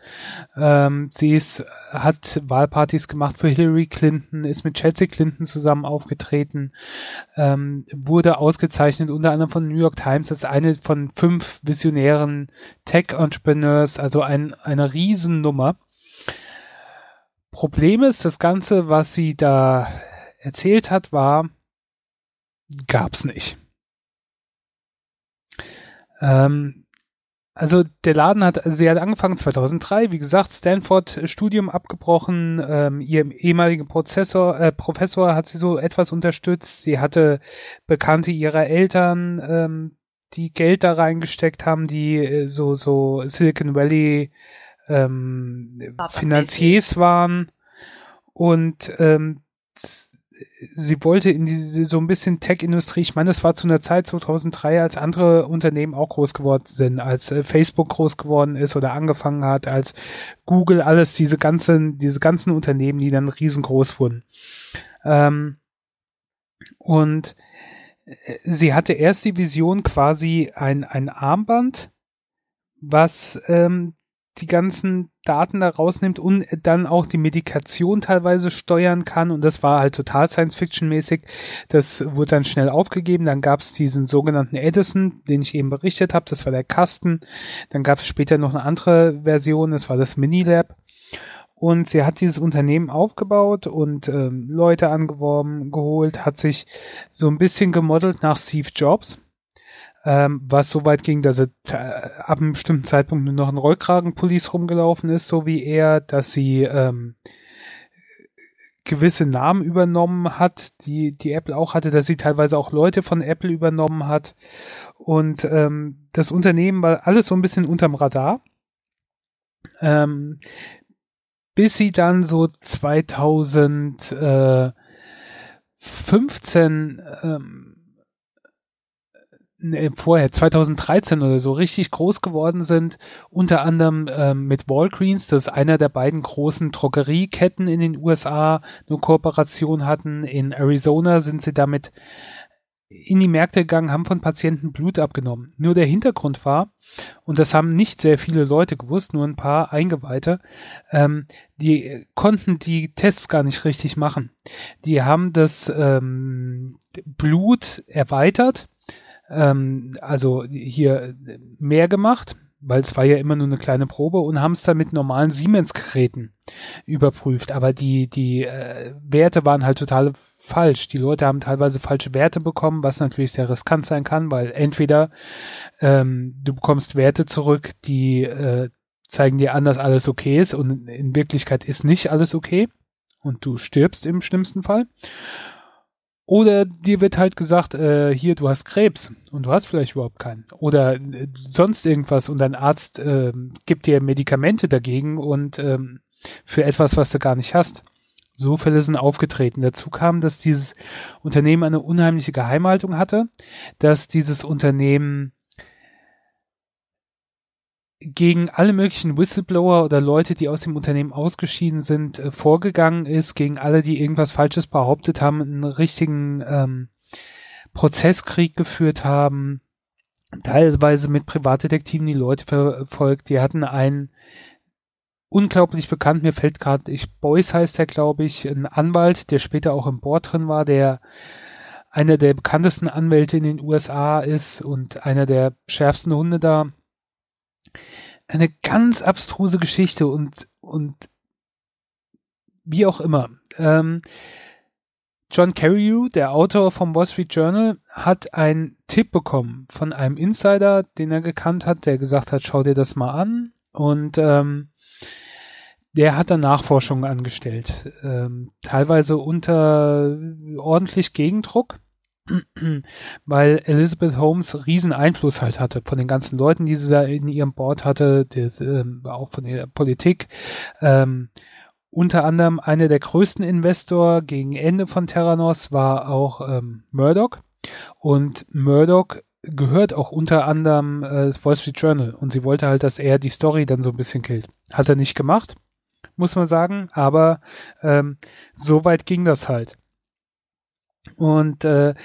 Ähm, sie ist, hat Wahlpartys gemacht für Hillary Clinton, ist mit Chelsea Clinton zusammen aufgetreten, ähm, wurde ausgezeichnet unter anderem von New York Times als eine von fünf visionären Tech-Entrepreneurs, also ein, eine Riesennummer. Problem ist, das Ganze, was sie da erzählt hat, war, gab's nicht. Ähm, also der Laden hat, sie hat angefangen 2003, wie gesagt, Stanford Studium abgebrochen, ähm, ihr ehemaliger Prozessor, äh, Professor hat sie so etwas unterstützt, sie hatte Bekannte ihrer Eltern, ähm, die Geld da reingesteckt haben, die äh, so, so Silicon Valley ähm, Finanziers waren und ähm, sie wollte in diese so ein bisschen Tech-Industrie, ich meine, das war zu einer Zeit 2003, als andere Unternehmen auch groß geworden sind, als äh, Facebook groß geworden ist oder angefangen hat, als Google, alles diese ganzen, diese ganzen Unternehmen, die dann riesengroß wurden. Ähm, und äh, sie hatte erst die Vision quasi ein, ein Armband, was ähm, die ganzen Daten da rausnimmt und dann auch die Medikation teilweise steuern kann. Und das war halt total Science-Fiction-mäßig. Das wurde dann schnell aufgegeben. Dann gab es diesen sogenannten Edison, den ich eben berichtet habe. Das war der Kasten. Dann gab es später noch eine andere Version. Das war das Minilab. Und sie hat dieses Unternehmen aufgebaut und ähm, Leute angeworben, geholt, hat sich so ein bisschen gemodelt nach Steve Jobs ähm, was so weit ging, dass er äh, ab einem bestimmten Zeitpunkt nur noch ein Rollkragenpullis rumgelaufen ist, so wie er, dass sie ähm, gewisse Namen übernommen hat, die, die Apple auch hatte, dass sie teilweise auch Leute von Apple übernommen hat. Und ähm, das Unternehmen war alles so ein bisschen unterm Radar. Ähm, bis sie dann so 2015 ähm, nee, vorher, 2013 oder so, richtig groß geworden sind, unter anderem ähm, mit Walgreens, das ist einer der beiden großen Drogerieketten in den USA, eine Kooperation hatten. In Arizona sind sie damit in die Märkte gegangen, haben von Patienten Blut abgenommen. Nur der Hintergrund war, und das haben nicht sehr viele Leute gewusst, nur ein paar Eingeweihte, ähm, die konnten die Tests gar nicht richtig machen. Die haben das ähm, Blut erweitert ähm, also hier mehr gemacht, weil es war ja immer nur eine kleine Probe und haben es dann mit normalen Siemens-Geräten überprüft. Aber die, die äh, Werte waren halt total falsch. Die Leute haben teilweise falsche Werte bekommen, was natürlich sehr riskant sein kann, weil entweder ähm, du bekommst Werte zurück, die äh, zeigen dir an, dass alles okay ist und in Wirklichkeit ist nicht alles okay und du stirbst im schlimmsten Fall. Oder dir wird halt gesagt, äh, hier, du hast Krebs und du hast vielleicht überhaupt keinen. Oder äh, sonst irgendwas und dein Arzt äh, gibt dir Medikamente dagegen und ähm, für etwas, was du gar nicht hast. So Fälle sind aufgetreten. Dazu kam, dass dieses Unternehmen eine unheimliche Geheimhaltung hatte, dass dieses Unternehmen gegen alle möglichen Whistleblower oder Leute, die aus dem Unternehmen ausgeschieden sind, äh, vorgegangen ist, gegen alle, die irgendwas Falsches behauptet haben, einen richtigen ähm, Prozesskrieg geführt haben, teilweise mit Privatdetektiven die Leute verfolgt. Die hatten einen unglaublich bekannt, mir fällt gerade, ich Boyce heißt der, glaube ich, ein Anwalt, der später auch im Board drin war, der einer der bekanntesten Anwälte in den USA ist und einer der schärfsten Hunde da eine ganz abstruse Geschichte und, und wie auch immer. Ähm, John Carreyrou, der Autor vom Wall Street Journal, hat einen Tipp bekommen von einem Insider, den er gekannt hat, der gesagt hat, schau dir das mal an. Und ähm, der hat dann Nachforschungen angestellt, ähm, teilweise unter ordentlich Gegendruck. weil Elizabeth Holmes riesen Einfluss halt hatte von den ganzen Leuten, die sie da in ihrem Board hatte, des, ähm, auch von der Politik. Ähm, unter anderem einer der größten Investor gegen Ende von Terranos war auch ähm, Murdoch. Und Murdoch gehört auch unter anderem äh, das Wall Street Journal. Und sie wollte halt, dass er die Story dann so ein bisschen killt. Hat er nicht gemacht, muss man sagen. Aber ähm, so weit ging das halt. Und äh,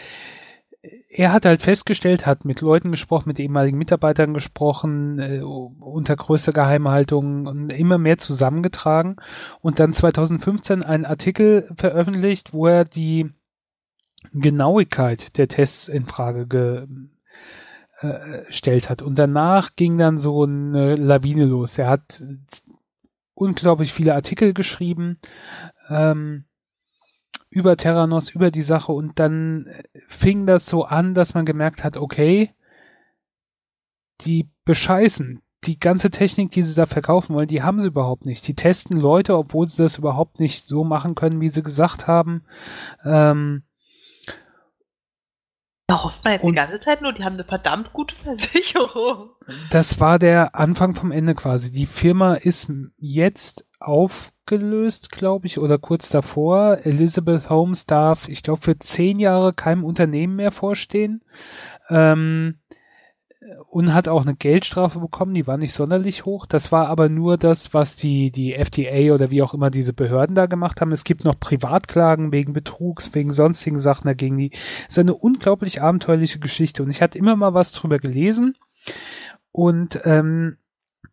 er hat halt festgestellt, hat mit Leuten gesprochen, mit ehemaligen Mitarbeitern gesprochen, äh, unter größter Geheimhaltung und immer mehr zusammengetragen und dann 2015 einen Artikel veröffentlicht, wo er die Genauigkeit der Tests in Frage gestellt äh, hat. Und danach ging dann so eine Lawine los. Er hat unglaublich viele Artikel geschrieben. Ähm, über Terranos, über die Sache und dann fing das so an, dass man gemerkt hat, okay, die bescheißen. Die ganze Technik, die sie da verkaufen wollen, die haben sie überhaupt nicht. Die testen Leute, obwohl sie das überhaupt nicht so machen können, wie sie gesagt haben. Ähm, da hofft man jetzt die ganze Zeit nur, die haben eine verdammt gute Versicherung. Das war der Anfang vom Ende quasi. Die Firma ist jetzt aufgelöst, glaube ich, oder kurz davor. Elizabeth Holmes darf, ich glaube, für zehn Jahre keinem Unternehmen mehr vorstehen. Ähm, und hat auch eine Geldstrafe bekommen, die war nicht sonderlich hoch. Das war aber nur das, was die, die FDA oder wie auch immer diese Behörden da gemacht haben. Es gibt noch Privatklagen wegen Betrugs, wegen sonstigen Sachen dagegen. Die ist eine unglaublich abenteuerliche Geschichte und ich hatte immer mal was drüber gelesen und ähm,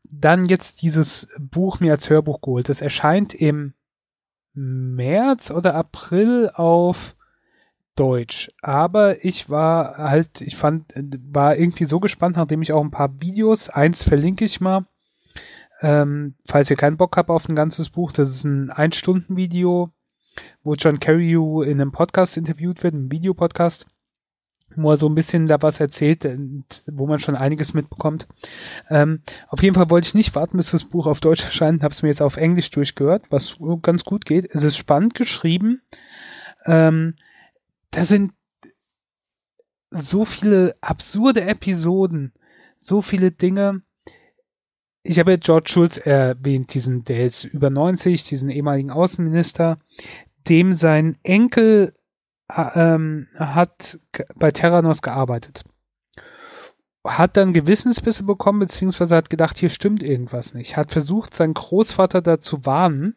dann jetzt dieses Buch mir als Hörbuch geholt. Das erscheint im März oder April auf Deutsch. Aber ich war halt, ich fand, war irgendwie so gespannt, nachdem ich auch ein paar Videos, eins verlinke ich mal, ähm, falls ihr keinen Bock habt auf ein ganzes Buch, das ist ein Ein-Stunden-Video, wo John Carreyrou in einem Podcast interviewt wird, einem Videopodcast wo er so ein bisschen da was erzählt, äh, wo man schon einiges mitbekommt. Ähm, auf jeden Fall wollte ich nicht warten, bis das Buch auf Deutsch erscheint, habe es mir jetzt auf Englisch durchgehört, was ganz gut geht. Es ist spannend geschrieben. Ähm, da sind so viele absurde Episoden, so viele Dinge. Ich habe George Schulz erwähnt, diesen, der ist über 90, diesen ehemaligen Außenminister, dem sein Enkel ähm, hat bei Terranos gearbeitet. Hat dann Gewissensbisse bekommen, beziehungsweise hat gedacht, hier stimmt irgendwas nicht. Hat versucht, seinen Großvater da zu warnen.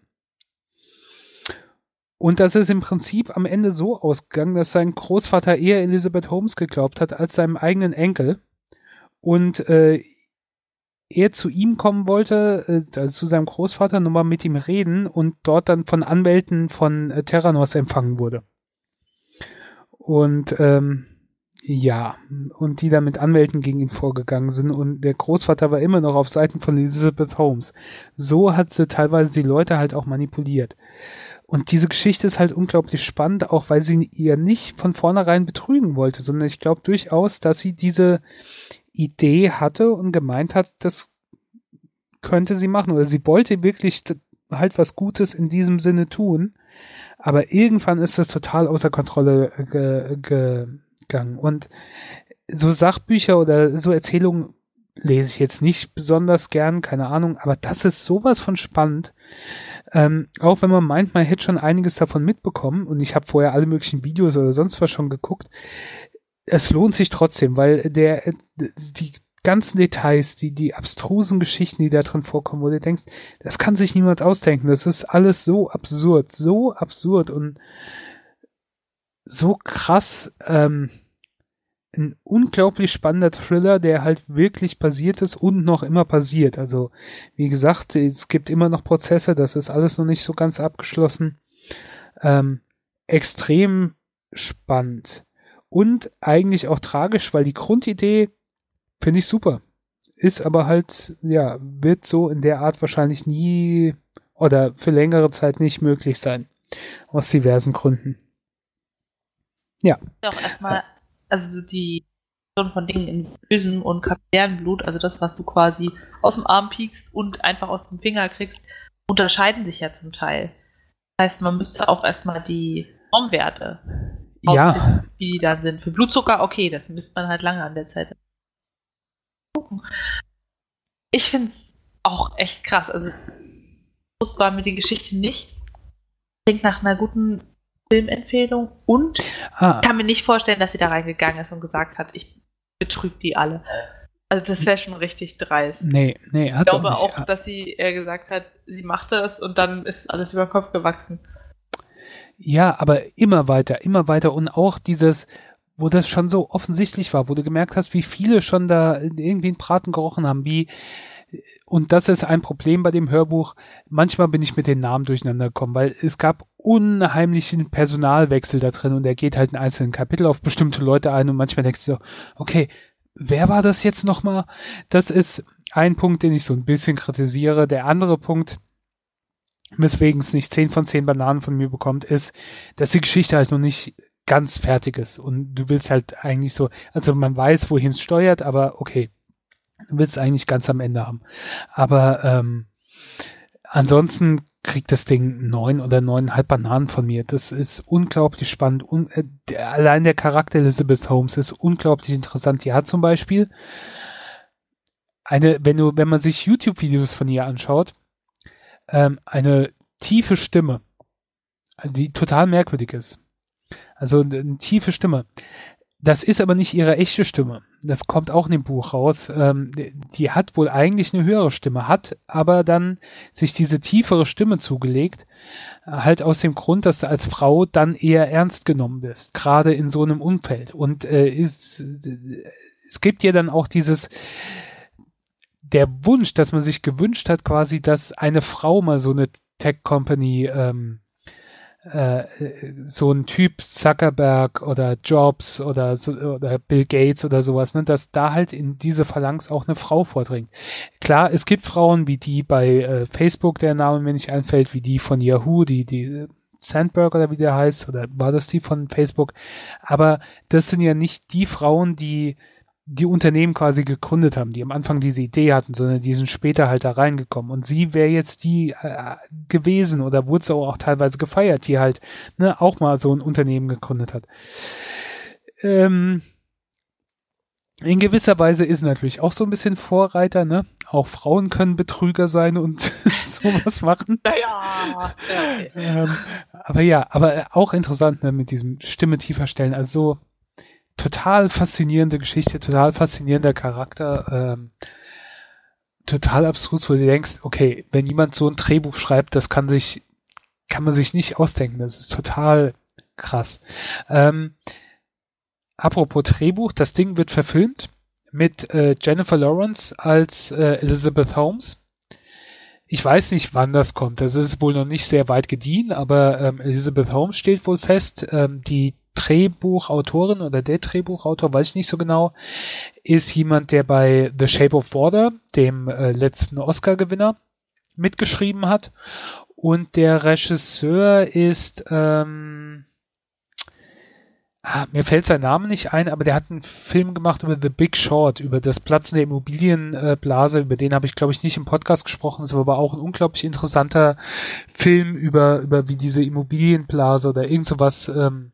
Und das ist im Prinzip am Ende so ausgegangen, dass sein Großvater eher Elizabeth Holmes geglaubt hat als seinem eigenen Enkel. Und äh, er zu ihm kommen wollte, äh, also zu seinem Großvater, nochmal mit ihm reden und dort dann von Anwälten von äh, Terranos empfangen wurde. Und ähm, Ja, und die da mit Anwälten gegen ihn vorgegangen sind und der Großvater war immer noch auf Seiten von Elizabeth Holmes. So hat sie teilweise die Leute halt auch manipuliert. Und diese Geschichte ist halt unglaublich spannend, auch weil sie ihr nicht von vornherein betrügen wollte, sondern ich glaube durchaus, dass sie diese Idee hatte und gemeint hat, das könnte sie machen oder sie wollte wirklich halt was Gutes in diesem Sinne tun. Aber irgendwann ist das total außer Kontrolle ge, ge gegangen. Und so Sachbücher oder so Erzählungen lese ich jetzt nicht besonders gern, keine Ahnung, aber das ist sowas von spannend. Ähm, auch wenn man meint, man hätte schon einiges davon mitbekommen und ich habe vorher alle möglichen Videos oder sonst was schon geguckt, es lohnt sich trotzdem, weil der die ganzen Details, die die abstrusen Geschichten, die da drin vorkommen, wo du denkst, das kann sich niemand ausdenken, das ist alles so absurd, so absurd und so krass ähm, ein unglaublich spannender Thriller, der halt wirklich passiert ist und noch immer passiert. Also, wie gesagt, es gibt immer noch Prozesse, das ist alles noch nicht so ganz abgeschlossen. Ähm, extrem spannend. Und eigentlich auch tragisch, weil die Grundidee finde ich super. Ist aber halt, ja, wird so in der Art wahrscheinlich nie oder für längere Zeit nicht möglich sein. Aus diversen Gründen. Ja. Auch erstmal, also die von Dingen in bösem und kapillären Blut, also das, was du quasi aus dem Arm piekst und einfach aus dem Finger kriegst, unterscheiden sich ja zum Teil. Das heißt, man müsste auch erstmal die Normwerte ja. wie die dann sind. Für Blutzucker, okay, das misst man halt lange an der Zeit. Ich finde es auch echt krass. Also, bewusst war mir die Geschichte nicht. Klingt nach einer guten Filmempfehlung und ah. kann mir nicht vorstellen, dass sie da reingegangen ist und gesagt hat, ich betrüge die alle. Also das wäre schon richtig dreist. Nee, nee, hat Ich glaube auch, auch, dass sie äh, gesagt hat, sie macht das und dann ist alles über den Kopf gewachsen. Ja, aber immer weiter, immer weiter und auch dieses, wo das schon so offensichtlich war, wo du gemerkt hast, wie viele schon da irgendwie einen Braten gerochen haben, wie und das ist ein Problem bei dem Hörbuch. Manchmal bin ich mit den Namen durcheinander gekommen, weil es gab unheimlichen Personalwechsel da drin und er geht halt in einzelnen Kapitel auf bestimmte Leute ein und manchmal denkst du so, okay, wer war das jetzt nochmal? Das ist ein Punkt, den ich so ein bisschen kritisiere. Der andere Punkt, weswegen es nicht 10 von 10 Bananen von mir bekommt, ist, dass die Geschichte halt noch nicht ganz fertig ist und du willst halt eigentlich so, also man weiß, wohin es steuert, aber okay, Du willst eigentlich ganz am Ende haben. Aber ähm, ansonsten kriegt das Ding neun oder neuneinhalb Bananen von mir. Das ist unglaublich spannend. Un äh, der, allein der Charakter Elizabeth Holmes ist unglaublich interessant. Die hat zum Beispiel eine, wenn du, wenn man sich YouTube-Videos von ihr anschaut, ähm, eine tiefe Stimme, die total merkwürdig ist. Also eine tiefe Stimme. Das ist aber nicht ihre echte Stimme. Das kommt auch in dem Buch raus. Ähm, die hat wohl eigentlich eine höhere Stimme, hat aber dann sich diese tiefere Stimme zugelegt, halt aus dem Grund, dass du als Frau dann eher ernst genommen bist, gerade in so einem Umfeld. Und äh, ist, es gibt ja dann auch dieses der Wunsch, dass man sich gewünscht hat, quasi, dass eine Frau mal so eine Tech Company ähm, äh, so ein Typ Zuckerberg oder Jobs oder, so, oder Bill Gates oder sowas, ne, dass da halt in diese Phalanx auch eine Frau vordringt. Klar, es gibt Frauen wie die bei äh, Facebook, der Name mir nicht einfällt, wie die von Yahoo, die, die Sandberg oder wie der heißt, oder war das die von Facebook? Aber das sind ja nicht die Frauen, die die Unternehmen quasi gegründet haben, die am Anfang diese Idee hatten, sondern die sind später halt da reingekommen. Und sie wäre jetzt die äh, gewesen oder wurde sie auch, teilweise gefeiert, die halt ne, auch mal so ein Unternehmen gegründet hat. Ähm, in gewisser Weise ist natürlich auch so ein bisschen Vorreiter, ne? Auch Frauen können Betrüger sein und sowas machen. Naja. Ja, okay. ähm, aber ja, aber auch interessant, ne, mit diesem Stimme tiefer stellen. Also so, total faszinierende Geschichte, total faszinierender Charakter, ähm, total abstrus, wo du denkst, okay, wenn jemand so ein Drehbuch schreibt, das kann sich, kann man sich nicht ausdenken. Das ist total krass. Ähm, apropos Drehbuch, das Ding wird verfilmt mit äh, Jennifer Lawrence als äh, Elizabeth Holmes. Ich weiß nicht, wann das kommt. Das ist wohl noch nicht sehr weit gediehen, aber ähm, Elizabeth Holmes steht wohl fest. Ähm, die Drehbuchautorin oder der Drehbuchautor, weiß ich nicht so genau, ist jemand, der bei The Shape of Water, dem äh, letzten Oscar-Gewinner, mitgeschrieben hat. Und der Regisseur ist, ähm, ah, mir fällt sein Name nicht ein, aber der hat einen Film gemacht über The Big Short, über das Platzen der Immobilienblase. Über den habe ich, glaube ich, nicht im Podcast gesprochen. Das ist aber auch ein unglaublich interessanter Film über, über wie diese Immobilienblase oder irgend sowas, ähm,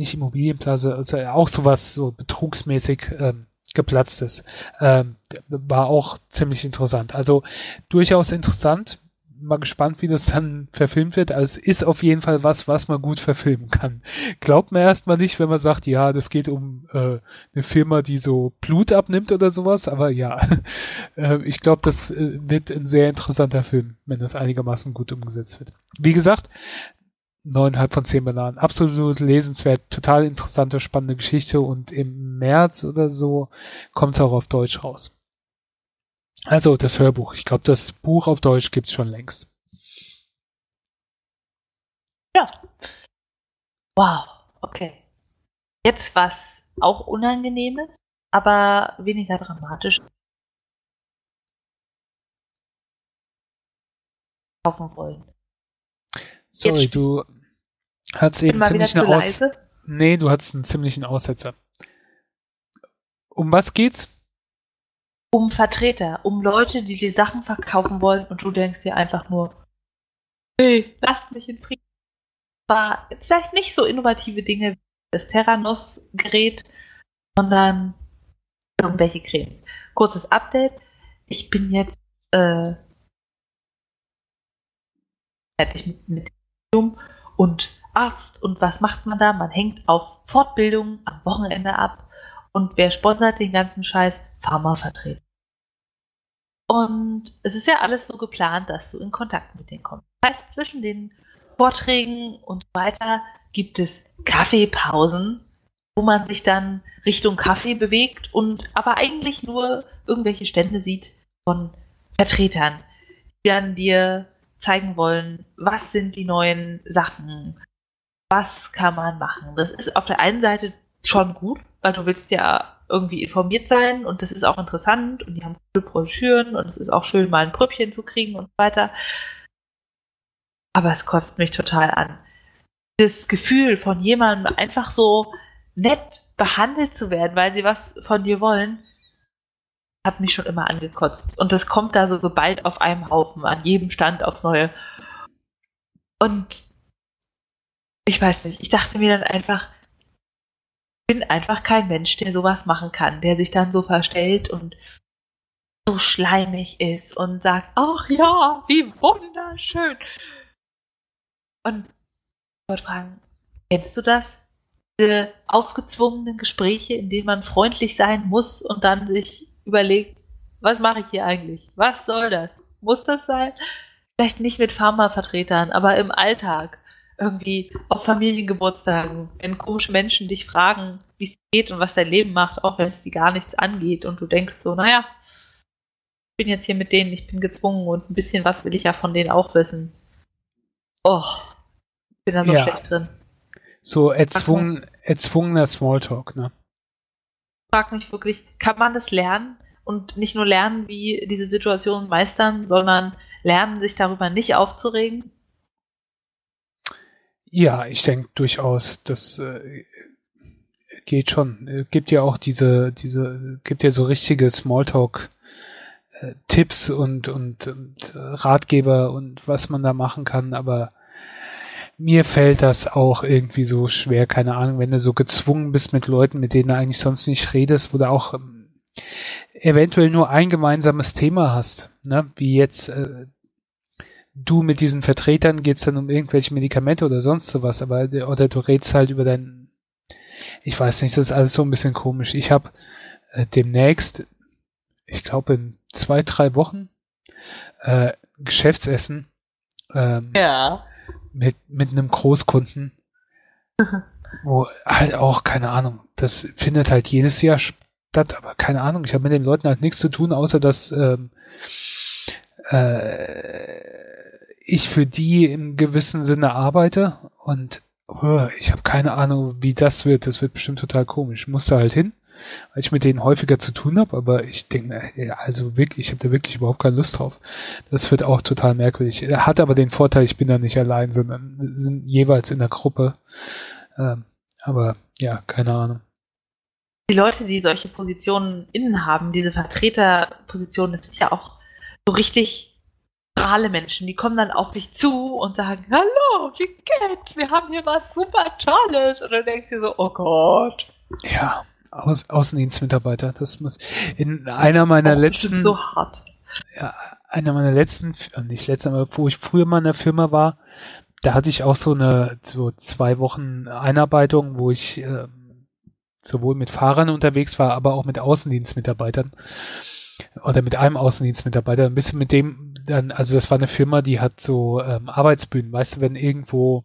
nicht Immobilienblase, also auch sowas so betrugsmäßig ähm, geplatzt ist. Ähm, war auch ziemlich interessant. Also durchaus interessant mal gespannt, wie das dann verfilmt wird. Also es ist auf jeden Fall was, was man gut verfilmen kann. Glaubt man erstmal nicht, wenn man sagt, ja, das geht um äh, eine Firma, die so Blut abnimmt oder sowas, aber ja, äh, ich glaube, das äh, wird ein sehr interessanter Film, wenn das einigermaßen gut umgesetzt wird. Wie gesagt, neuneinhalb von zehn Bananen. Absolut lesenswert, total interessante, spannende Geschichte und im März oder so kommt es auch auf Deutsch raus. Also das Hörbuch. Ich glaube, das Buch auf Deutsch gibt es schon längst. Ja. Wow, okay. Jetzt was auch Unangenehmes, aber weniger dramatisch. kaufen wollen. Sorry, Jetzt du hattest eben ziemlich eine Aus leise. Nee, du hattest einen ziemlichen Aussetzer. Um was geht's? Um Vertreter, um Leute, die dir Sachen verkaufen wollen und du denkst dir einfach nur, hey, lasst mich in Frieden. War jetzt vielleicht nicht so innovative Dinge wie das Terranos-Gerät, sondern irgendwelche Cremes. Kurzes Update. Ich bin jetzt äh, fertig mit, mit und Arzt und was macht man da? Man hängt auf Fortbildungen am Wochenende ab und wer sponsert den ganzen Scheiß? Pharmavertreter. Und es ist ja alles so geplant, dass du in Kontakt mit denen kommst. Das heißt, zwischen den Vorträgen und so weiter gibt es Kaffeepausen, wo man sich dann Richtung Kaffee bewegt und aber eigentlich nur irgendwelche Stände sieht von Vertretern, die dann dir zeigen wollen, was sind die neuen Sachen, was kann man machen. Das ist auf der einen Seite schon gut, weil du willst ja irgendwie informiert sein und das ist auch interessant und die haben coole Broschüren und es ist auch schön, mal ein Pröbchen zu kriegen und so weiter. Aber es kotzt mich total an. Das Gefühl von jemandem einfach so nett behandelt zu werden, weil sie was von dir wollen, hat mich schon immer angekotzt. Und das kommt da so geballt auf einem Haufen, an jedem Stand aufs Neue. Und ich weiß nicht, ich dachte mir dann einfach, ich bin einfach kein Mensch, der sowas machen kann, der sich dann so verstellt und so schleimig ist und sagt, ach ja, wie wunderschön. Und ich wollte fragen, kennst du das? Diese aufgezwungenen Gespräche, in denen man freundlich sein muss und dann sich überlegt, was mache ich hier eigentlich? Was soll das? Muss das sein? Vielleicht nicht mit Pharmavertretern, aber im Alltag. Irgendwie auf Familiengeburtstagen, wenn komische Menschen dich fragen, wie es geht und was dein Leben macht, auch wenn es dir gar nichts angeht und du denkst so, naja, ich bin jetzt hier mit denen, ich bin gezwungen und ein bisschen was will ich ja von denen auch wissen. Oh, ich bin da so Ja. schlecht drin. So erzwungen, erzwungener Smalltalk, ne? Frage mich wirklich, kann man das lernen und nicht nur lernen, wie diese Situation meistern, sondern lernen, sich darüber nicht aufzuregen? Ja, ich denke durchaus, das äh, geht schon. Äh, Gibt ja auch diese, diese, gibt ja so richtige Smalltalk äh, Tipps und, und, und äh, Ratgeber und was man da machen kann, aber mir fällt das auch irgendwie so schwer, keine Ahnung, wenn du so gezwungen bist mit Leuten, mit denen du eigentlich sonst nicht redest, wo du auch ähm, eventuell nur ein gemeinsames Thema hast, ne? Wie jetzt äh, du mit diesen Vertretern geht's dann um irgendwelche Medikamente oder sonst sowas, aber oder du redest halt über dein, ich weiß nicht, das ist alles so ein bisschen komisch. Ich habe äh, demnächst, ich glaube in zwei drei Wochen äh, Geschäftsessen ähm, Ja. Mit mit einem Großkunden, wo halt auch keine Ahnung, das findet halt jedes Jahr statt, aber keine Ahnung, ich habe mit den Leuten halt nichts zu tun, außer dass ähm, äh, ich für die im gewissen Sinne arbeite und oh, ich habe keine Ahnung, wie das wird. Das wird bestimmt total komisch. Ich musste halt hin, weil ich mit denen häufiger zu tun habe, aber ich denke, also wirklich, ich habe da wirklich überhaupt keine Lust drauf. Das wird auch total merkwürdig. Er hat aber den Vorteil, ich bin da nicht allein, sondern sind jeweils in der Gruppe. Ähm, aber ja, keine Ahnung. Die Leute, die solche Positionen innen haben, diese Vertreterpositionen, das sind ja auch so richtig strahle Menschen, die kommen dann auf dich zu und sagen, hallo, wie geht's? Wir haben hier was super Tolles. Und dann denkst du so, oh Gott. Ja, Aus, Außendienstmitarbeiter, das muss in einer meiner oh, letzten so hart. Ja, einer meiner letzten, äh, nicht letzten, aber wo ich früher mal in der Firma war, da hatte ich auch so eine so zwei Wochen Einarbeitung, wo ich äh, sowohl mit Fahrern unterwegs war, aber auch mit Außendienstmitarbeitern oder mit einem Außendienstmitarbeiter, ein bisschen mit dem dann, also das war eine Firma, die hat so ähm, Arbeitsbühnen, weißt du, wenn irgendwo,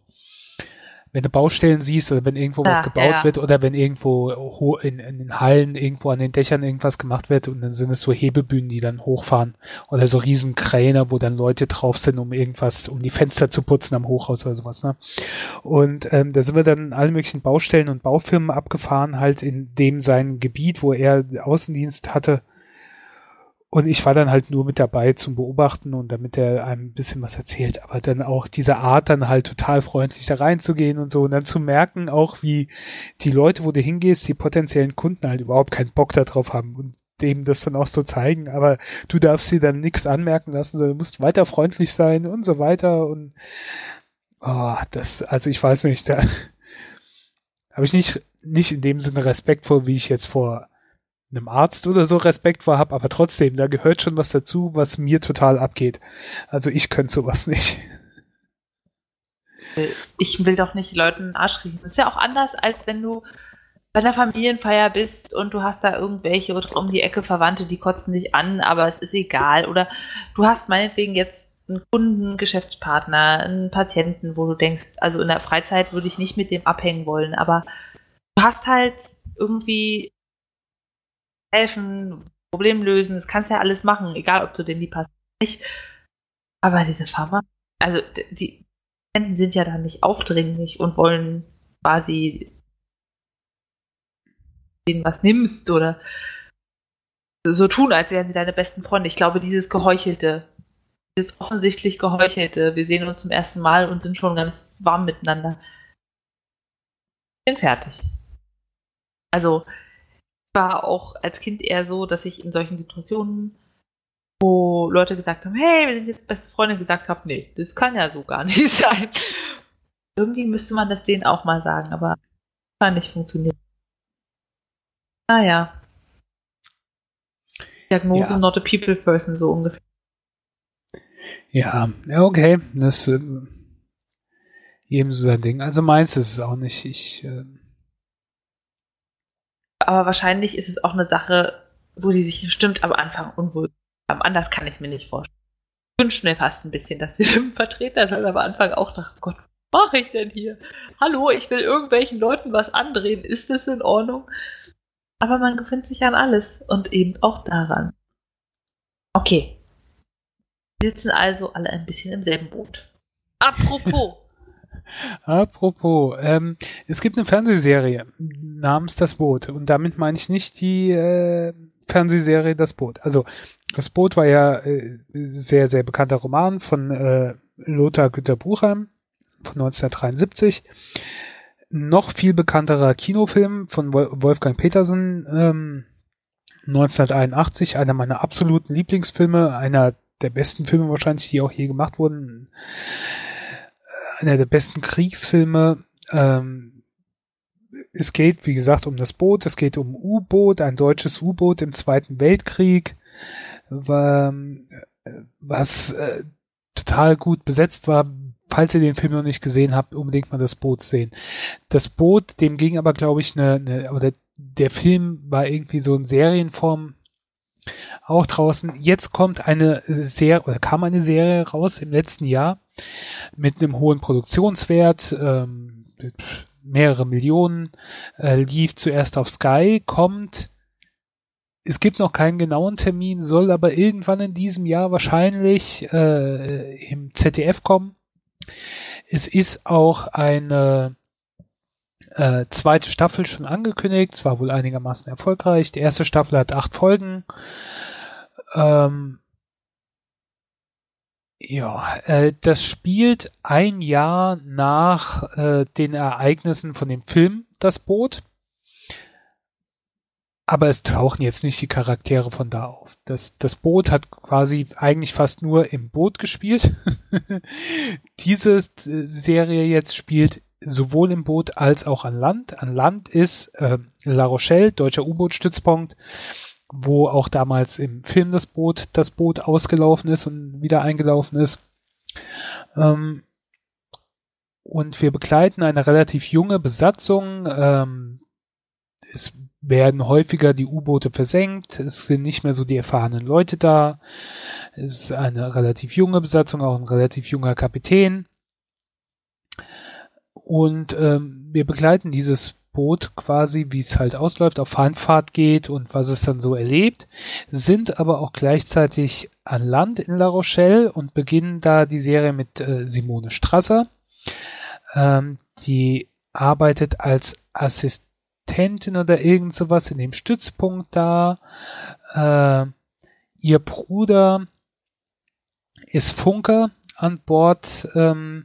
wenn du Baustellen siehst oder wenn irgendwo ja, was gebaut ja. wird oder wenn irgendwo in, in den Hallen irgendwo an den Dächern irgendwas gemacht wird und dann sind es so Hebebühnen, die dann hochfahren oder so riesen Kräne, wo dann Leute drauf sind, um irgendwas, um die Fenster zu putzen am Hochhaus oder sowas, ne? Und ähm, da sind wir dann alle möglichen Baustellen und Baufirmen abgefahren, halt in dem sein Gebiet, wo er Außendienst hatte, und ich war dann halt nur mit dabei zum Beobachten und damit er einem ein bisschen was erzählt, aber dann auch diese Art dann halt total freundlich da reinzugehen und so und dann zu merken auch, wie die Leute, wo du hingehst, die potenziellen Kunden halt überhaupt keinen Bock darauf haben und dem das dann auch so zeigen, aber du darfst sie dann nichts anmerken lassen, sondern du musst weiter freundlich sein und so weiter und oh, das, also ich weiß nicht, da habe ich nicht, nicht in dem Sinne Respekt vor, wie ich jetzt vor einem Arzt oder so Respekt vor habe, aber trotzdem, da gehört schon was dazu, was mir total abgeht. Also ich könnte sowas nicht. Ich will doch nicht Leuten einen Arsch riechen. Das ist ja auch anders, als wenn du bei einer Familienfeier bist und du hast da irgendwelche oder um die Ecke Verwandte, die kotzen dich an, aber es ist egal. Oder du hast meinetwegen jetzt einen Kunden, Geschäftspartner, einen Patienten, wo du denkst, also in der Freizeit würde ich nicht mit dem abhängen wollen, aber du hast halt irgendwie helfen, Problem lösen, das kannst ja alles machen, egal ob du den die passt nicht. Aber diese Pharma, also die Patienten sind ja dann nicht aufdringlich und wollen quasi denen was nimmst oder so tun, als wären sie deine besten Freunde. Ich glaube, dieses Geheuchelte, dieses offensichtlich Geheuchelte, wir sehen uns zum ersten Mal und sind schon ganz warm miteinander. Bin fertig. Also, war auch als Kind eher so, dass ich in solchen Situationen, wo Leute gesagt haben, hey, wir sind jetzt beste Freunde, gesagt habe, nee, das kann ja so gar nicht sein. Irgendwie müsste man das denen auch mal sagen, aber kann nicht funktionieren. Naja. Diagnose ja. not a people person, so ungefähr. Ja, okay. Das äh, ebenso sein Ding. Also meins ist es auch nicht. Ich äh, aber wahrscheinlich ist es auch eine Sache, wo die sich bestimmt am Anfang unwohl haben. Anders kann ich es mir nicht vorstellen. Ich wünsche mir fast ein bisschen, dass diesem Vertreter dann am Anfang auch dachte, Gott, was mache ich denn hier? Hallo, ich will irgendwelchen Leuten was andrehen. Ist das in Ordnung? Aber man gewöhnt sich an alles und eben auch daran. Okay. Sitzen also alle ein bisschen im selben Boot. Apropos. Apropos, ähm, es gibt eine Fernsehserie namens Das Boot und damit meine ich nicht die äh, Fernsehserie Das Boot. Also Das Boot war ja äh, sehr, sehr bekannter Roman von äh, Lothar Günther Buchheim von 1973. Noch viel bekannterer Kinofilm von Wolfgang Petersen ähm, 1981, einer meiner absoluten Lieblingsfilme, einer der besten Filme wahrscheinlich, die auch je gemacht wurden einer der besten Kriegsfilme. Ähm, es geht, wie gesagt, um das Boot. Es geht um U-Boot, ein deutsches U-Boot im Zweiten Weltkrieg, was äh, total gut besetzt war. Falls ihr den Film noch nicht gesehen habt, unbedingt mal das Boot sehen. Das Boot, dem ging aber, glaube ich, eine, eine oder der Film war irgendwie so in Serienform auch draußen. Jetzt kommt eine Serie oder kam eine Serie raus im letzten Jahr mit einem hohen Produktionswert, ähm, mehrere Millionen, äh, lief zuerst auf Sky, kommt, es gibt noch keinen genauen Termin, soll aber irgendwann in diesem Jahr wahrscheinlich äh, im ZDF kommen. Es ist auch eine äh, zweite Staffel schon angekündigt, es war wohl einigermaßen erfolgreich. Die erste Staffel hat acht Folgen. Ähm, ja, äh, das spielt ein Jahr nach äh, den Ereignissen von dem Film Das Boot. Aber es tauchen jetzt nicht die Charaktere von da auf. Das, das Boot hat quasi eigentlich fast nur im Boot gespielt. Diese Serie jetzt spielt sowohl im Boot als auch an Land. An Land ist äh, La Rochelle, deutscher U-Boot-Stützpunkt, wo auch damals im Film das Boot, das Boot ausgelaufen ist und wieder eingelaufen ist. Ähm, und wir begleiten eine relativ junge Besatzung. Ähm, es werden häufiger die U-Boote versenkt. Es sind nicht mehr so die erfahrenen Leute da. Es ist eine relativ junge Besatzung, auch ein relativ junger Kapitän. Und ähm, wir begleiten dieses Boot quasi, wie es halt ausläuft, auf Handfahrt geht und was es dann so erlebt, sind aber auch gleichzeitig an Land in La Rochelle und beginnen da die Serie mit äh, Simone Strasser. Ähm, die arbeitet als Assistentin oder irgend sowas in dem Stützpunkt da. Äh, ihr Bruder ist Funker an Bord ähm,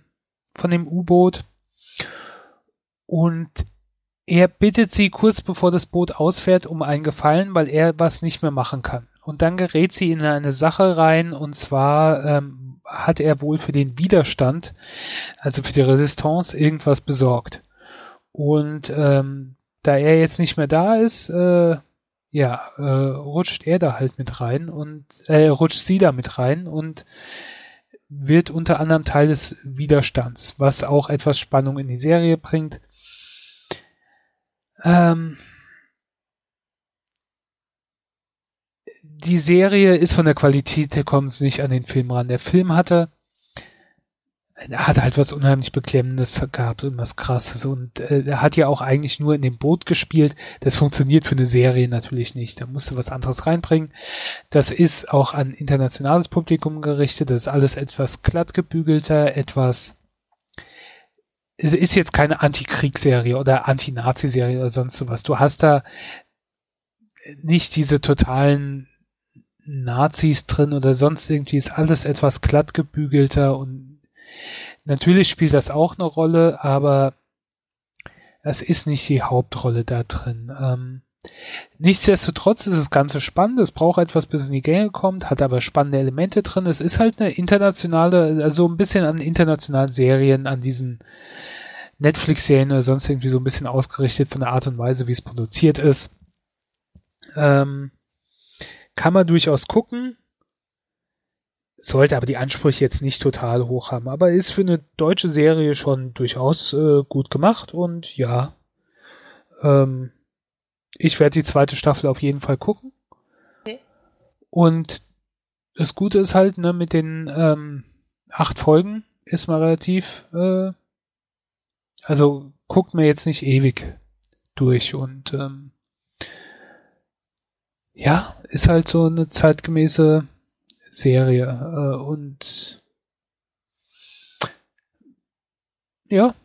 von dem U-Boot und er bittet sie kurz bevor das Boot ausfährt um einen Gefallen, weil er was nicht mehr machen kann. Und dann gerät sie in eine Sache rein und zwar ähm, hat er wohl für den Widerstand, also für die Resistance, irgendwas besorgt. Und ähm, da er jetzt nicht mehr da ist, äh, ja, äh, rutscht er da halt mit rein und äh, rutscht sie da mit rein und wird unter anderem Teil des Widerstands, was auch etwas Spannung in die Serie bringt. Ähm, die Serie ist von der Qualität der kommt nicht an den Film ran. Der Film hatte hat halt was unheimlich Beklemmendes gehabt und was Krasses und äh, er hat ja auch eigentlich nur in dem Boot gespielt. Das funktioniert für eine Serie natürlich nicht. Da musste was anderes reinbringen. Das ist auch an internationales Publikum gerichtet. Das ist alles etwas glattgebügelter, etwas es ist jetzt keine Antikriegsserie oder Anti-Nazi-Serie oder sonst sowas. Du hast da nicht diese totalen Nazis drin oder sonst irgendwie ist alles etwas glattgebügelter und natürlich spielt das auch eine Rolle, aber es ist nicht die Hauptrolle da drin. Ähm, nichtsdestotrotz ist das Ganze spannend. Es braucht etwas, bis es in die Gänge kommt, hat aber spannende Elemente drin. Es ist halt eine internationale, also ein bisschen an internationalen Serien, an diesen Netflix-Serien oder sonst irgendwie so ein bisschen ausgerichtet von der Art und Weise, wie es produziert ist. Ähm, kann man durchaus gucken. Sollte aber die Ansprüche jetzt nicht total hoch haben. Aber ist für eine deutsche Serie schon durchaus äh, gut gemacht und ja. Ähm, ich werde die zweite Staffel auf jeden Fall gucken. Okay. Und das Gute ist halt, ne, mit den ähm, acht Folgen ist man relativ äh, also guckt mir jetzt nicht ewig durch und ähm, ja, ist halt so eine zeitgemäße Serie äh, und ja.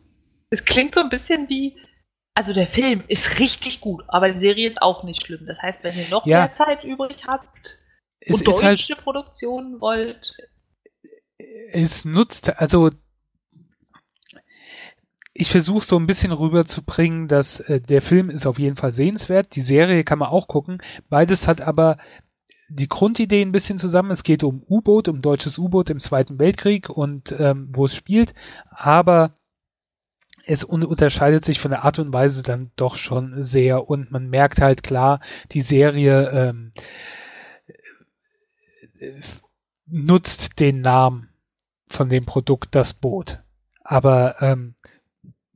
Es klingt so ein bisschen wie, also der Film ist richtig gut, aber die Serie ist auch nicht schlimm. Das heißt, wenn ihr noch ja. mehr Zeit übrig habt es und halt deutsche halt, Produktionen wollt. Es nutzt, also ich versuche so ein bisschen rüberzubringen, dass äh, der Film ist auf jeden Fall sehenswert, die Serie kann man auch gucken. Beides hat aber die Grundidee ein bisschen zusammen. Es geht um U-Boot, um deutsches U-Boot im Zweiten Weltkrieg und ähm, wo es spielt, aber es un unterscheidet sich von der Art und Weise dann doch schon sehr und man merkt halt klar, die Serie ähm, äh, nutzt den Namen von dem Produkt das Boot. Aber ähm,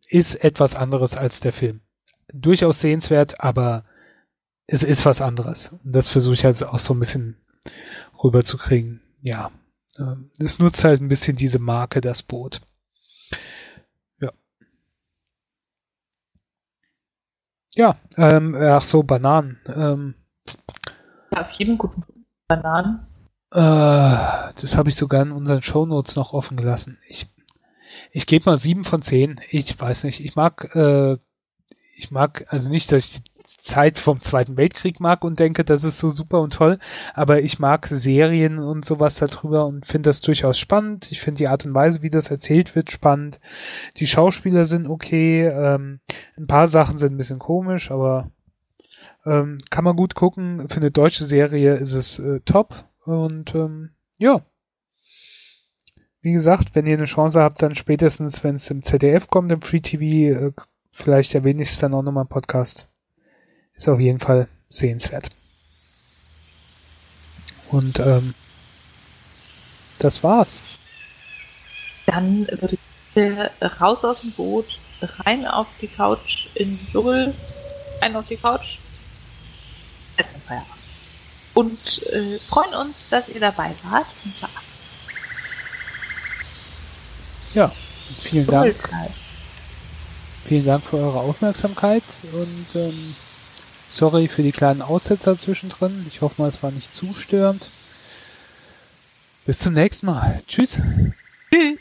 ist etwas anderes als der Film. Durchaus sehenswert, aber es ist was anderes. Und das versuche ich halt auch so ein bisschen rüberzukriegen. Ja. Ähm, es nutzt halt ein bisschen diese Marke, das Boot. Ja, ähm, ach so, Bananen. Ähm, ja, auf jeden guten Bananen. Äh, das habe ich sogar in unseren Shownotes noch offen gelassen. Ich ich gebe mal sieben von zehn. Ich weiß nicht. Ich mag äh, ich mag, also nicht, dass ich die Zeit vom Zweiten Weltkrieg mag und denke, das ist so super und toll, aber ich mag Serien und sowas darüber und finde das durchaus spannend. Ich finde die Art und Weise, wie das erzählt wird, spannend. Die Schauspieler sind okay, ähm, ein paar Sachen sind ein bisschen komisch, aber ähm, kann man gut gucken. Für eine deutsche Serie ist es äh, top und ähm, ja. Wie gesagt, wenn ihr eine Chance habt, dann spätestens, wenn es im ZDF kommt, im Free TV, äh, vielleicht erwähne ich es dann auch nochmal im Podcast. Ist auf jeden Fall sehenswert. Und ähm, das war's. Dann würde ich raus aus dem Boot, rein auf die Couch in die Dschungel, rein auf die Couch, Essen Feierabend. Und äh, freuen uns, dass ihr dabei wart. Ja, vielen Dank. Vielen Dank für eure Aufmerksamkeit und ähm, sorry für die kleinen Aussetzer zwischendrin. Ich hoffe mal, es war nicht zu störend. Bis zum nächsten Mal. Tschüss. Tschüss.